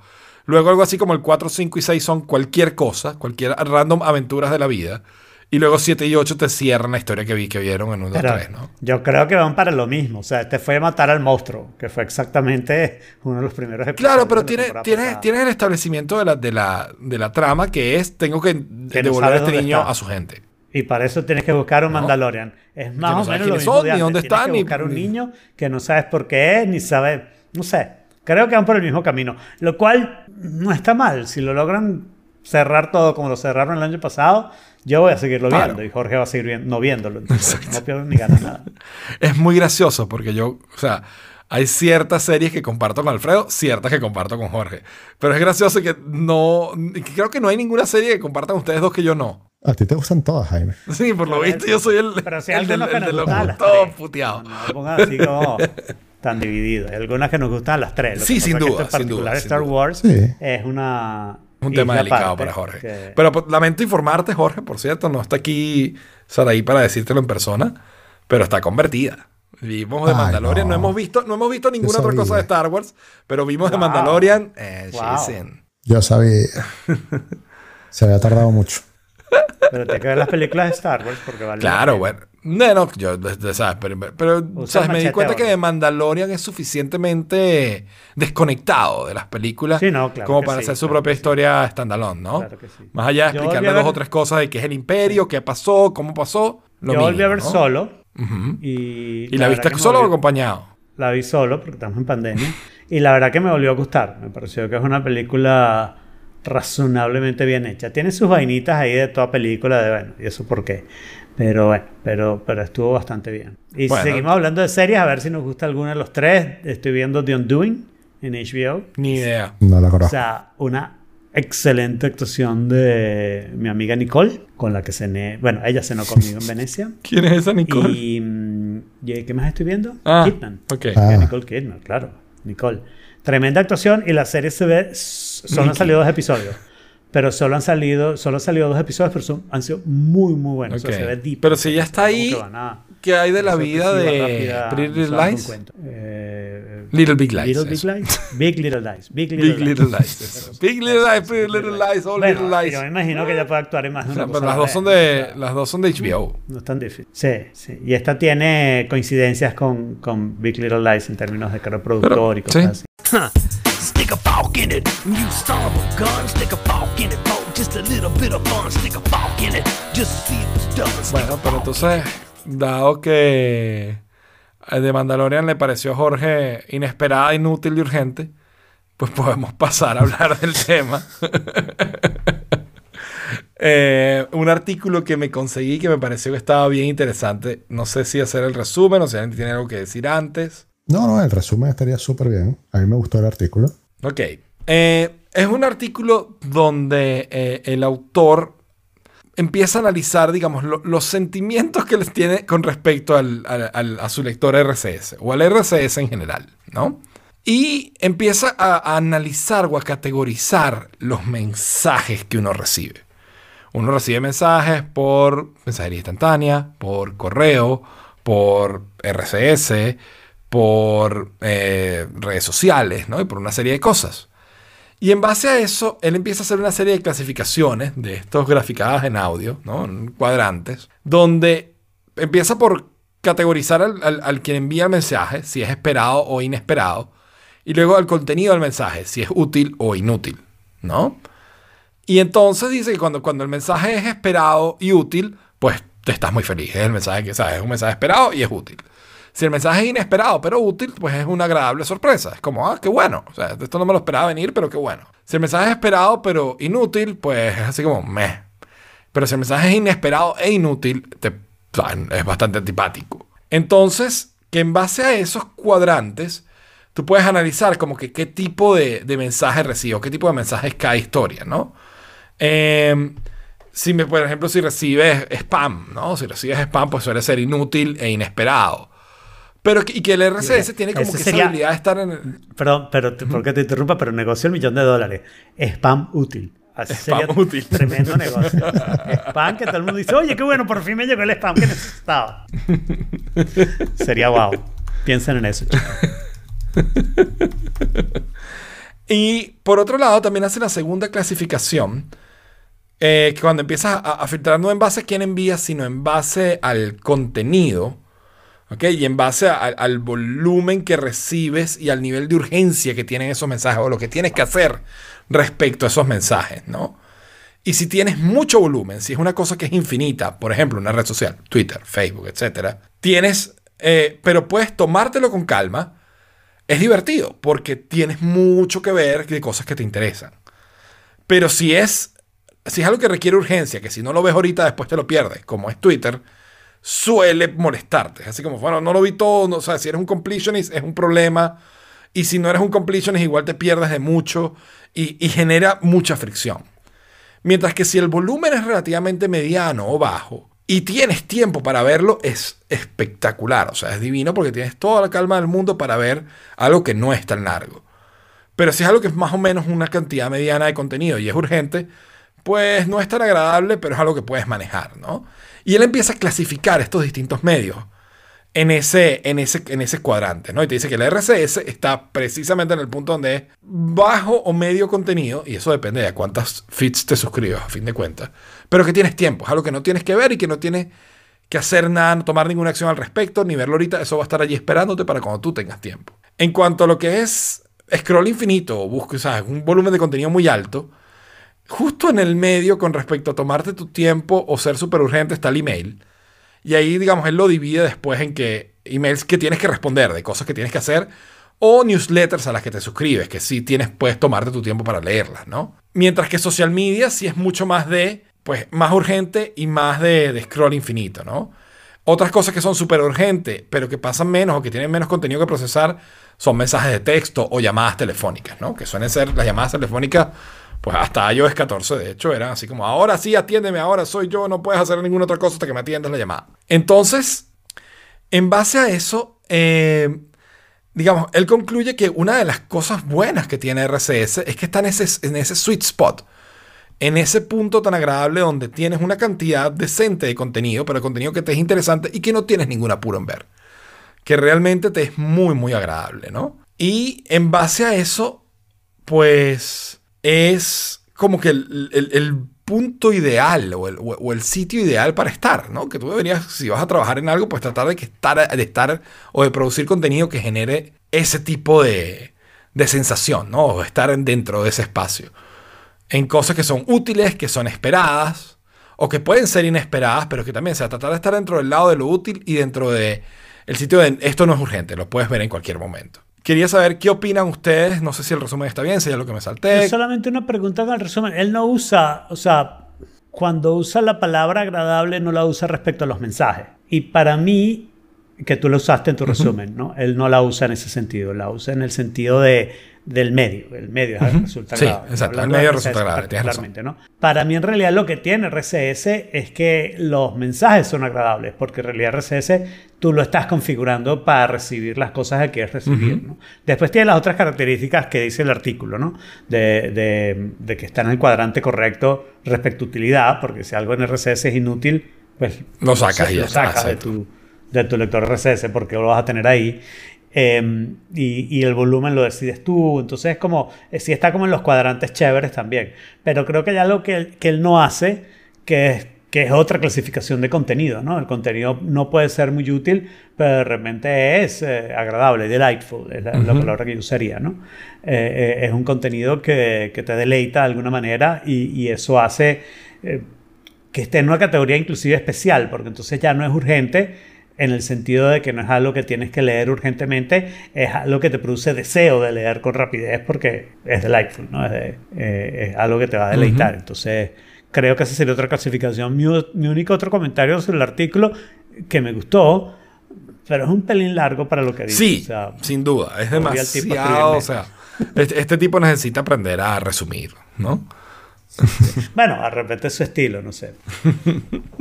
Luego algo así como el 4, 5 y 6 son cualquier cosa, cualquier random aventuras de la vida. Y luego 7 y 8 te cierran la historia que vi que vieron en 1, 2, Pero 3, ¿no? Yo creo que van para lo mismo. O sea, este fue matar al monstruo, que fue exactamente uno de los primeros episodios. Claro, pero la tiene, tiene, el establecimiento de la, de, la, de la trama que es, tengo que, no devolver sabes a este niño está. a su gente. Y para eso tienes que buscar un No. Mandalorian. Es más no o sabes menos lo quiénes mismo son, de ni antes. dónde Tienes están, que ni- buscar un ni- niño que no sabes por qué es, ni sabe... No sé. Creo que van por el mismo camino. Lo cual no está mal. Si lo logran cerrar todo como lo cerraron el año pasado, yo voy a seguirlo Claro. viendo. Y Jorge va a seguir vi- no viéndolo. Entonces, no pierdo ni ganas nada. Es muy gracioso porque yo, o sea, hay ciertas series que comparto con Alfredo, ciertas que comparto con Jorge. Pero es gracioso que no, que creo que no hay ninguna serie que compartan ustedes dos que yo no. A ti te gustan todas, Jaime. Sí, por lo Pero visto yo soy el, pero si hay el, del- el de los todos puteados. No, no así como tan dividido. Hay algunas que nos gustan las tres. Lo Sí, que sin que duda, sin particular Star duda. Wars Sí. es una... Un tema delicado para Jorge. que- Pero pues, lamento informarte, Jorge, por cierto, no está aquí Saraí para decírtelo en persona, pero está convertida. Vimos de Ay, Mandalorian, no. no. hemos visto, no hemos visto ninguna otra cosa de Star Wars, pero vimos de Wow. Mandalorian. Eh, Wow. Jason. Yo sabía. Se había tardado mucho. Pero tienes que ver las películas de Star Wars porque vale la Claro, bueno. No, no, yo, de- de- ¿sabes? Pero, ¿sabes? me di cuenta que Mandalorian es suficientemente desconectado de las películas Sí, no, claro como para sí, hacer su claro propia historia standalone, ¿no? Claro que sí. Más allá de explicarle dos o tres cosas de qué es el imperio, qué pasó, cómo pasó. Lo Yo volví a ver solo y... ¿Y la, viste solo o acompañado? La vi solo porque estamos en pandemia. y la verdad que me volvió a gustar. Me pareció que es una película razonablemente bien hecha. Tiene sus vainitas ahí de toda película, de bueno, ¿y eso por qué? Pero bueno, pero, pero estuvo bastante bien. Y Bueno. seguimos hablando de series, a ver si nos gusta alguna de los tres. Estoy viendo The Undoing en HBO. Ni idea. No la O conozco. sea, una excelente actuación de mi amiga Nicole, con la que cené. Bueno, ella cenó conmigo en Venecia. ¿Quién es esa Nicole? Y, mm, ¿y ¿qué más estoy viendo? Ah, Kidman. ok. Ah. Nicole Kidman, claro. Nicole. Tremenda actuación y la serie se ve. Solo han salido dos episodios. Pero solo han salido, solo han salido dos episodios, pero son, han sido muy, muy buenos. O sea, Ok. se ve deep. Pero si ya está ahí, que van a- ¿Qué hay de la vida de rápida, Pretty Little Lies? Eh, Little Big Lies. Little Big. Lies. Big Little Lies. Big Little Big Little Lies. Big Little Lies, Pretty Little Lies, All Bueno, Little Lies. yo me imagino que ella puede actuar en más de O sea, una pero las dos son de las dos son de HBO. No es tan difícil. Sí, sí. Y esta tiene coincidencias con, con Big Little Lies en términos de que productor y cosas sí. así. A fork in it, you son of a gun. Stick a fork in it for just a little bit of fun. Stick a fork in it, just see what's done. Stick Bueno, pero entonces, dado que el de Mandalorian le pareció a Jorge inesperada, inútil y urgente, pues podemos pasar a hablar del tema. Eh, un artículo que me conseguí que me pareció que estaba bien interesante. No sé si hacer el resumen o si alguien tiene algo que decir antes. No, no, el resumen estaría súper bien. A mí me gustó el artículo. Ok. Eh, es un artículo donde eh, el autor empieza a analizar, digamos, lo- los sentimientos que les tiene con respecto al- al- a su lector RCS o al RCS en general, ¿no? Y empieza a analizar o a categorizar los mensajes que uno recibe. Uno recibe mensajes por mensajería instantánea, por correo, por RCS, por eh, redes sociales, ¿no? Y por una serie de cosas. Y en base a eso, él empieza a hacer una serie de clasificaciones de estos graficadas en audio, ¿no? En cuadrantes, donde empieza por categorizar al, al- quien envía el mensaje, si es esperado o inesperado, y luego al contenido del mensaje, si es útil o inútil, ¿no? Y entonces dice que cuando, cuando el mensaje es esperado y útil, pues te estás muy feliz. Es el mensaje que sabes, es un mensaje esperado y es útil. Si el mensaje es inesperado pero útil, pues es una agradable sorpresa. Es como, ah, qué bueno. O sea, esto no me lo esperaba venir, pero qué bueno. Si el mensaje es esperado pero inútil, pues es así como, meh. Pero si el mensaje es inesperado e inútil, te, es bastante antipático. Entonces, que en base a esos cuadrantes, tú puedes analizar como que qué tipo de, de mensaje recibo, qué tipo de mensajes cada historia, ¿no? Em, si me, por ejemplo, si recibes spam, ¿no? Si recibes spam, pues suele ser inútil e inesperado. Pero y que el RCS tiene como que sería- esa habilidad de estar en el... Perdón, pero te- porque te interrumpa, pero negocio el millón de dólares. Spam útil. Así Spam sería útil. Tremendo negocio. spam que todo el mundo dice, oye, qué bueno, por fin me llegó el spam que necesitaba. sería wow. Piensen en eso, chicos. Y por otro lado, también hace la segunda clasificación, eh, que cuando empiezas a, a filtrar no en base a quién envía, sino en base al contenido, Y en base al volumen que recibes y al nivel de urgencia que tienen esos mensajes o lo que tienes que hacer respecto a esos mensajes, ¿no? Y si tienes mucho volumen, si es una cosa que es infinita, por ejemplo, una red social, Twitter, Facebook, etcétera, tienes, eh, pero puedes tomártelo con calma. Es divertido porque tienes mucho que ver de cosas que te interesan. Pero si es, si es algo que requiere urgencia, que si no lo ves ahorita después te lo pierdes, como es Twitter, suele molestarte. Así como, bueno, no lo vi todo, no, o sea, si eres un completionist es un problema. Y si no eres un completionist igual te pierdes de mucho y, y genera mucha fricción. Mientras que si el volumen es relativamente mediano o bajo y tienes tiempo para verlo, es espectacular. O sea, es divino porque tienes toda la calma del mundo para ver algo que no es tan largo. Pero si es algo que es más o menos una cantidad mediana de contenido y es urgente, pues no es tan agradable, pero es algo que puedes manejar, ¿no? Y él empieza a clasificar estos distintos medios en ese, en ese, en ese cuadrante, ¿no? Y te dice que el RCS está precisamente en el punto donde es bajo o medio contenido, y eso depende de cuántas feeds te suscribas, a fin de cuentas, pero que tienes tiempo, es algo que no tienes que ver y que no tienes que hacer nada, no tomar ninguna acción al respecto, ni verlo ahorita, eso va a estar allí esperándote para cuando tú tengas tiempo. En cuanto a lo que es scroll infinito o busca, o sea, un volumen de contenido muy alto, justo en el medio con respecto a tomarte tu tiempo o ser súper urgente está el email. Y ahí, digamos, él lo divide después en que emails que tienes que responder, de cosas que tienes que hacer, o newsletters a las que te suscribes, que sí tienes, puedes tomarte tu tiempo para leerlas, ¿no? Mientras que social media sí es mucho más de, pues, más urgente y más de, de scroll infinito, ¿no? Otras cosas que son súper urgentes, pero que pasan menos o que tienen menos contenido que procesar, son mensajes de texto o llamadas telefónicas, ¿no? Que suelen ser las llamadas telefónicas, pues hasta iOS 14, de hecho, eran así como, ahora sí, atiéndeme, ahora soy yo, no puedes hacer ninguna otra cosa hasta que me atiendas la llamada. Entonces, en base a eso, eh, digamos, él concluye que una de las cosas buenas que tiene RCS es que está en ese, en ese sweet spot, en ese punto tan agradable donde tienes una cantidad decente de contenido, pero contenido que te es interesante y que no tienes ningún apuro en ver. Que realmente te es muy, muy agradable, ¿no? Y en base a eso, pues es como que el, el- punto ideal o el, o el sitio ideal para estar, ¿no? Que tú deberías, si vas a trabajar en algo, pues tratar de, que estar, de estar o de producir contenido que genere ese tipo de, de sensación, ¿no? O estar dentro de ese espacio. En cosas que son útiles, que son esperadas, o que pueden ser inesperadas, pero que también, o sea, tratar de estar dentro del lado de lo útil y dentro de el sitio de esto no es urgente, lo puedes ver en cualquier momento. Quería saber qué opinan ustedes, no sé si el resumen está bien, si es lo que me salté. Yo solamente una pregunta con el resumen. Él no usa, o sea, cuando usa la palabra agradable no la usa respecto a los mensajes. Y para mí, que tú lo usaste en tu resumen, ¿no? Él no la usa en ese sentido, la usa en el sentido de, del medio. El medio resulta Sí, exacto, el medio resulta razón. particularmente, ¿no? Para mí, en realidad, lo que tiene RCS es que los mensajes son agradables, porque en realidad RCS tú lo estás configurando para recibir las cosas que quieres recibir, ¿no? Después tiene las otras características que dice el artículo, ¿no? De, de- de que está en el cuadrante correcto respecto a utilidad, porque si algo en RCS es inútil, pues Lo sacas ya lo sacas de tu, de tu lector RCS porque lo vas a tener ahí. Eh, y, y el volumen lo decides tú. Entonces es como, eh, sí está como en los cuadrantes chéveres también. Pero creo que hay algo que, que él no hace, que es, que es otra clasificación de contenido. ¿no? El contenido no puede ser muy útil, pero de repente es eh, agradable, delightful, es la, la palabra que yo usaría. ¿no? Eh, eh, es un contenido que, que te deleita de alguna manera y, y eso hace... eh, que esté en una categoría inclusive especial, porque entonces ya no es urgente en el sentido de que no es algo que tienes que leer urgentemente, es algo que te produce deseo de leer con rapidez porque es delightful, ¿no? Es, de- eh, es algo que te va a deleitar. Entonces, creo que esa sería otra clasificación. Mi, mi único otro comentario sobre el artículo que me gustó, Pero es un pelín largo para lo que dice. Sí, o sea, sin duda. Es demasiado. O sea, este, este tipo necesita aprender a resumir, ¿no? bueno, de repente es su estilo, no sé.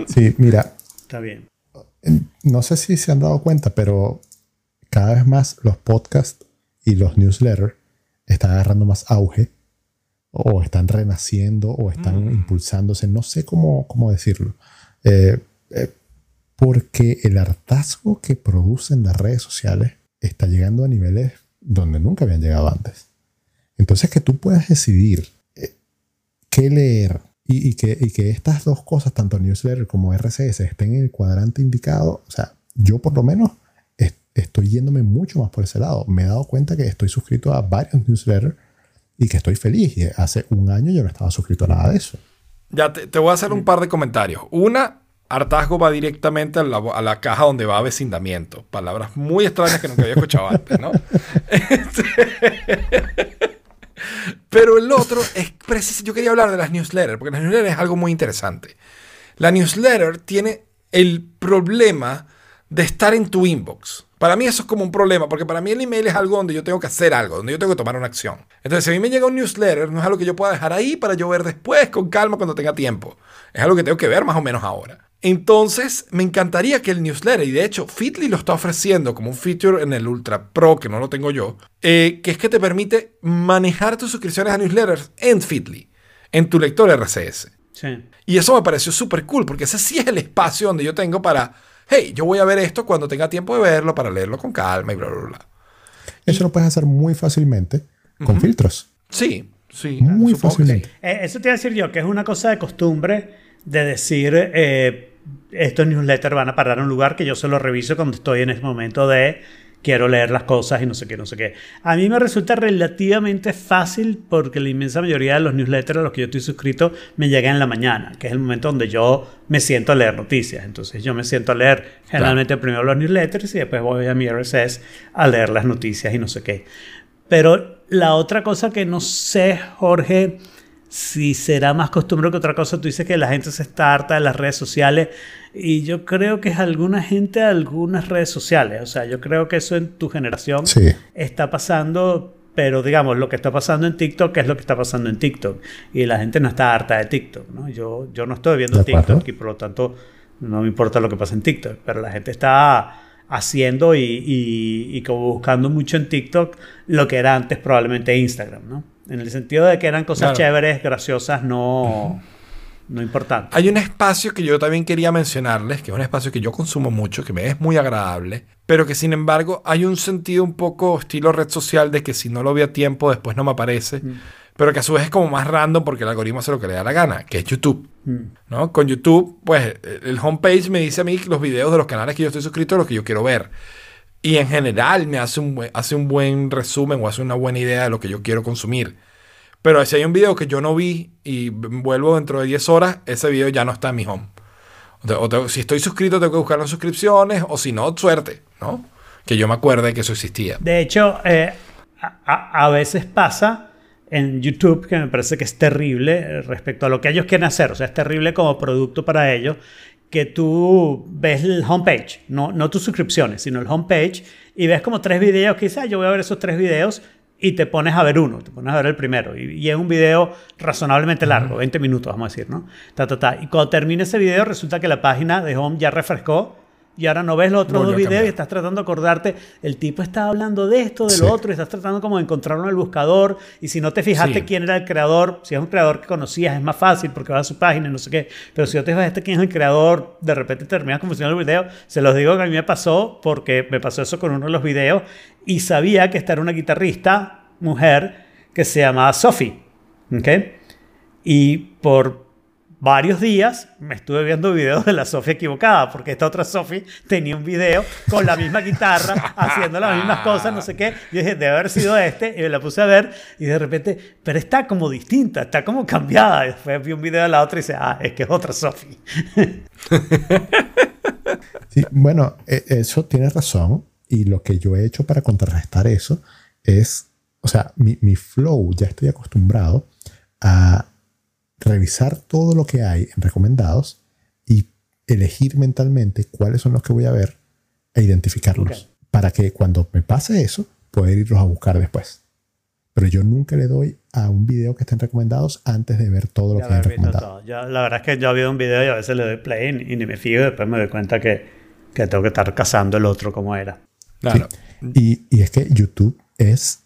Sí, mira, Está bien. no sé si se han dado cuenta, pero cada vez más los podcasts y los newsletters están agarrando más auge o están renaciendo o están impulsándose, no sé cómo, cómo decirlo, Eh, eh, porque el hartazgo que producen las redes sociales está llegando a niveles donde nunca habían llegado antes. Entonces que tú puedas decidir eh, qué leer y, y que, y que estas dos cosas, tanto newsletter como RCS, estén en el cuadrante indicado, o sea, yo por lo menos es- estoy yéndome mucho más por ese lado. Me he dado cuenta que estoy suscrito a varios newsletters y que estoy feliz. Y hace un año yo no estaba suscrito a nada de eso. Ya te, te voy a hacer un par de comentarios. Una, hartazgo va directamente a la, a la caja donde va vecindamiento. Palabras muy extrañas que nunca había escuchado antes, ¿no? Este- Pero el otro es preciso. Yo quería hablar de las newsletters, porque las newsletters es algo muy interesante. La newsletter tiene el problema de estar en tu inbox. Para mí eso es como un problema, porque para mí el email es algo donde yo tengo que hacer algo, donde yo tengo que tomar una acción. Entonces, si a mí me llega un newsletter, no es algo que yo pueda dejar ahí para yo ver después, con calma, cuando tenga tiempo. Es algo que tengo que ver más o menos ahora. Entonces, me encantaría que el newsletter, y de hecho, Fitly lo está ofreciendo como un feature en el Ultra Pro, que no lo tengo yo, eh, que es que te permite manejar tus suscripciones a newsletters en Fitly, en tu lector RCS. Sí. Y eso me pareció súper cool, porque ese sí es el espacio donde yo tengo para, hey, yo voy a ver esto cuando tenga tiempo de verlo, para leerlo con calma y bla, bla, bla. Eso lo puedes hacer muy fácilmente con filtros. Sí, sí. Muy fácilmente. sí. Eh, eso te iba a decir yo, que es una cosa de costumbre de decir, eh, estos newsletters van a parar a un lugar que yo solo reviso cuando estoy en ese momento de quiero leer las cosas y no sé qué, no sé qué. A mí me resulta relativamente fácil porque la inmensa mayoría de los newsletters a los que yo estoy suscrito me llegan en la mañana, que es el momento donde yo me siento a leer noticias. Entonces yo me siento a leer generalmente primero los newsletters y después voy a mi RSS a leer las noticias y no sé qué. Pero la otra cosa que no sé, Jorge, si será más costumbre que otra cosa, tú dices que la gente se está harta de las redes sociales y yo creo que es alguna gente de algunas redes sociales. O sea, yo creo que eso en tu generación Sí. está pasando, pero digamos, lo que está pasando en TikTok es lo que está pasando en TikTok. Y la gente no está harta de TikTok, ¿no? Yo, yo no estoy viendo. TikTok y por lo tanto no me importa lo que pasa en TikTok, pero la gente está haciendo y, y- y como buscando mucho en TikTok lo que era antes probablemente Instagram, ¿no? En el sentido de que eran cosas Claro. chéveres, graciosas, no, no importantes. Hay un espacio que yo también quería mencionarles, que es un espacio que yo consumo mucho, que me es muy agradable, pero que sin embargo hay un sentido un poco estilo red social de que si no lo veo a tiempo después no me aparece, pero que a su vez es como más random porque el algoritmo hace lo que le da la gana, que es YouTube. Mm. ¿no? Con YouTube, pues el homepage me dice a mí los videos de los canales que yo estoy suscrito, los que yo quiero ver. Y en general me hace un, hace un buen resumen o hace una buena idea de lo que yo quiero consumir. Pero si hay un video que yo no vi y vuelvo dentro de 10 horas, ese video ya no está en mi home. O si estoy suscrito, tengo que buscarlo en suscripciones, o si no, suerte, ¿no? Que yo me acuerde que eso existía. De hecho, eh, a, a- a veces pasa en YouTube, que me parece que es terrible eh, respecto a lo que ellos quieren hacer, o sea, es terrible como producto para ellos, que tú ves el homepage, no, no tus suscripciones, sino el homepage, y ves como tres videos, quizás yo voy a ver esos tres videos, y te pones a ver uno, te pones a ver el primero, y, y es un video razonablemente largo, 20 minutos, vamos a decir, ¿no? Ta, ta, ta. Y cuando termina ese video, resulta que la página de home ya refrescó y ahora no ves los otros Volvió dos videos y estás tratando de acordarte, el tipo está hablando de esto, de Sí. lo otro, y estás tratando como de encontrarlo en el buscador, y si no te fijaste Sí. quién era el creador, si es un creador que conocías es más fácil porque vas a su página y no sé qué, pero si no te fijaste quién es el creador, de repente terminas confundiendo el video, se los digo que a mí me pasó porque me pasó eso con uno de los videos y sabía que esta era una guitarrista, mujer, que se llamaba Sophie, ¿ok? Y por varios días me estuve viendo videos de la Sofía equivocada, porque esta otra Sofía tenía un video con la misma guitarra, haciendo las mismas cosas, no sé qué. Yo dije, debe haber sido este, y me la puse a ver, y de repente, pero está como distinta, está como cambiada. Y después vi un video de la otra y dice, ah, es que es otra Sofía. Sí, bueno, e- eso tienes razón. Y lo que yo he hecho para contrarrestar eso es, o sea, mi, mi flow, ya estoy acostumbrado a revisar todo lo que hay en recomendados y elegir mentalmente cuáles son los que voy a ver e identificarlos. Para que cuando me pase eso, poder irlos a buscar después. Pero yo nunca le doy a un video que estén recomendados antes de ver todo lo Ya que visto recomendado. Yo- la verdad es que yo veo un video y a veces le doy play y, y ni me fijo y después me doy cuenta que, que tengo que estar cazando el otro como era. Claro. Y, y es que YouTube es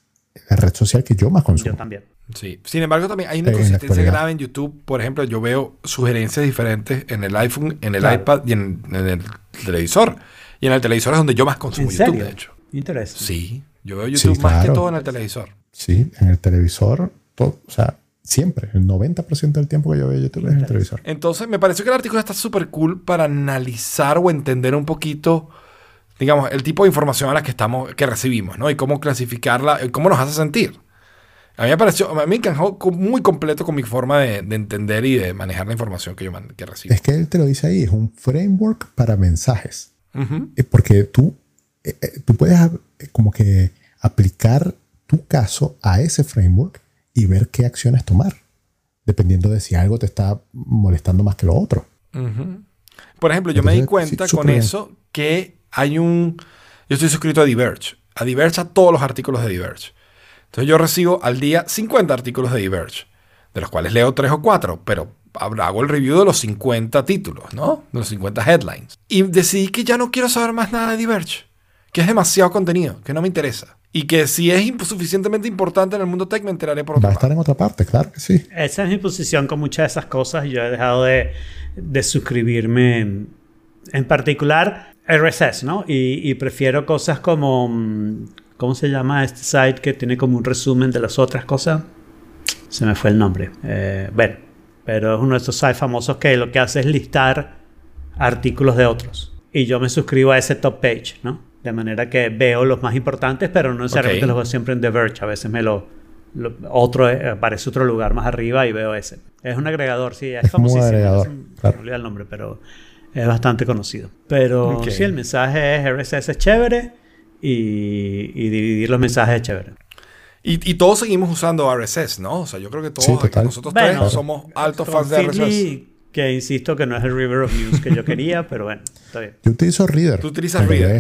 la red social que yo más Yo consumo. también. Sí. Sin embargo, también hay una En la consistencia actualidad. grave en YouTube. Por ejemplo, yo veo sugerencias diferentes en el iPhone, en el Claro. iPad y en, en el televisor. Y en el televisor es donde yo más consumo ¿En YouTube, de hecho. Interesante. Sí. Yo veo YouTube Sí, más que todo en el televisor. Sí, en el televisor, todo, o sea, siempre, el 90% del tiempo que yo veo YouTube es en el televisor. Entonces, me pareció que el artículo está súper cool para analizar o entender un poquito, digamos, el tipo de información a la que estamos, que recibimos, ¿no? Y cómo clasificarla, cómo nos hace sentir. A mí me pareció, a mí encajó muy completo con mi forma de, de entender y de manejar la información que yo man- que recibo. Es que él te lo dice ahí, es un framework para mensajes. Ujú. Eh, Porque tú, eh, eh, tú puedes como que aplicar tu caso a ese framework y ver qué acciones tomar, dependiendo de si algo te está molestando más que lo otro. Ujú. Por ejemplo, yo me di Entonces, cuenta sí, con bien. eso que hay un... Yo estoy suscrito a Diverge. A Diverge a todos los artículos de Diverge. Entonces yo recibo al día 50 artículos de Diverge, de los cuales leo 3 o 4, pero hago el review de los 50 títulos, ¿no? De los 50 headlines. Y decidí que ya no quiero saber más nada de Diverge, que es demasiado contenido, que no me interesa. Y que si es suficientemente importante en el mundo tech, me enteraré por Va otro a estar en otra parte, claro que sí. Esa es mi posición con muchas de esas cosas. Yo he dejado de, de suscribirme en, en particular RSS, ¿no? Y, y prefiero cosas como, mm, ¿cómo se llama este site que tiene como un resumen de las otras cosas? Se me fue el nombre. Eh, bueno, pero es uno de esos sites famosos que lo que hace es listar artículos de otros. Y yo me suscribo a ese top page, ¿no? De manera que veo los más importantes, pero no necesariamente Ok. los veo siempre en The Verge. A veces me lo, lo- otro eh, aparece otro lugar más arriba y veo ese. Es un agregador, sí, es, Es como un famosísimo. agregador, no sé, claro. el nombre, pero es bastante conocido. Pero Ok. sí, el mensaje es RSS es chévere y, y dividir los mensajes es chévere. Y, y todos seguimos usando RSS, ¿no? O sea, yo creo que todos Sí, nosotros Bueno, tres somos altos fans de RSS. Que insisto que no es el River of News que yo quería, pero bueno, está bien. Yo utilizo Reader. Tú utilizas Reader.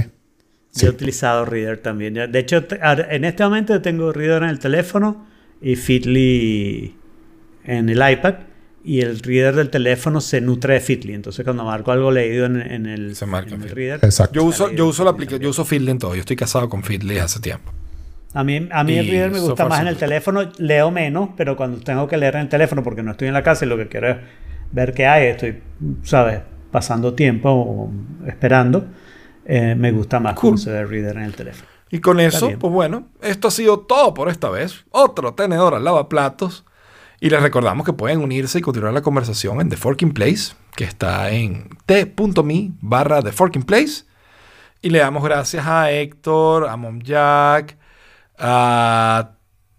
es- Yo he utilizado Reader también. De hecho, en este momento yo tengo Reader en el teléfono y Feedly en el iPad. Y el Reader del teléfono se nutre de Feedly. Entonces, cuando marco algo leído en, en el, Se marca en el. Reader. Exacto. Yo uso, yo uso la aplicación, yo uso Feedly en todo. Yo estoy casado con Feedly hace tiempo. A mí, a mí el Reader me gusta más en el teléfono. Leo menos, pero cuando tengo que leer en el teléfono porque no estoy en la casa y lo que quiero es ver qué hay, estoy, ¿sabes? Pasando tiempo o esperando. eh, me gusta más Cool. cómo se ve el Reader en el teléfono. Y con eso, bien. pues bueno, esto ha sido todo por esta vez. Otro tenedor al lavaplatos. Y les recordamos que pueden unirse y continuar la conversación en The Forking Place, que está en t.me barra The Forking Place. Y le damos gracias a Héctor, a Mom Jack, a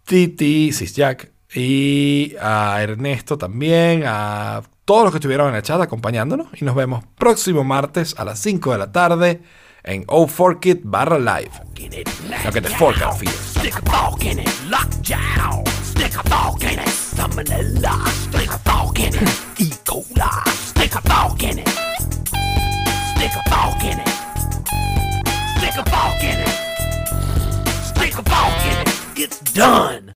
Titi, Sis Jack, y a Ernesto también, a todos los que estuvieron en el chat acompañándonos. Y nos vemos próximo martes a las 5 de la tarde en O4Kit barra live. Lo que te forca, salmonella, I stick a fork in it. E. coli, stick a fork in it. Stick a fork in it. Stick a fork in it. Stick a fork in it. It's done.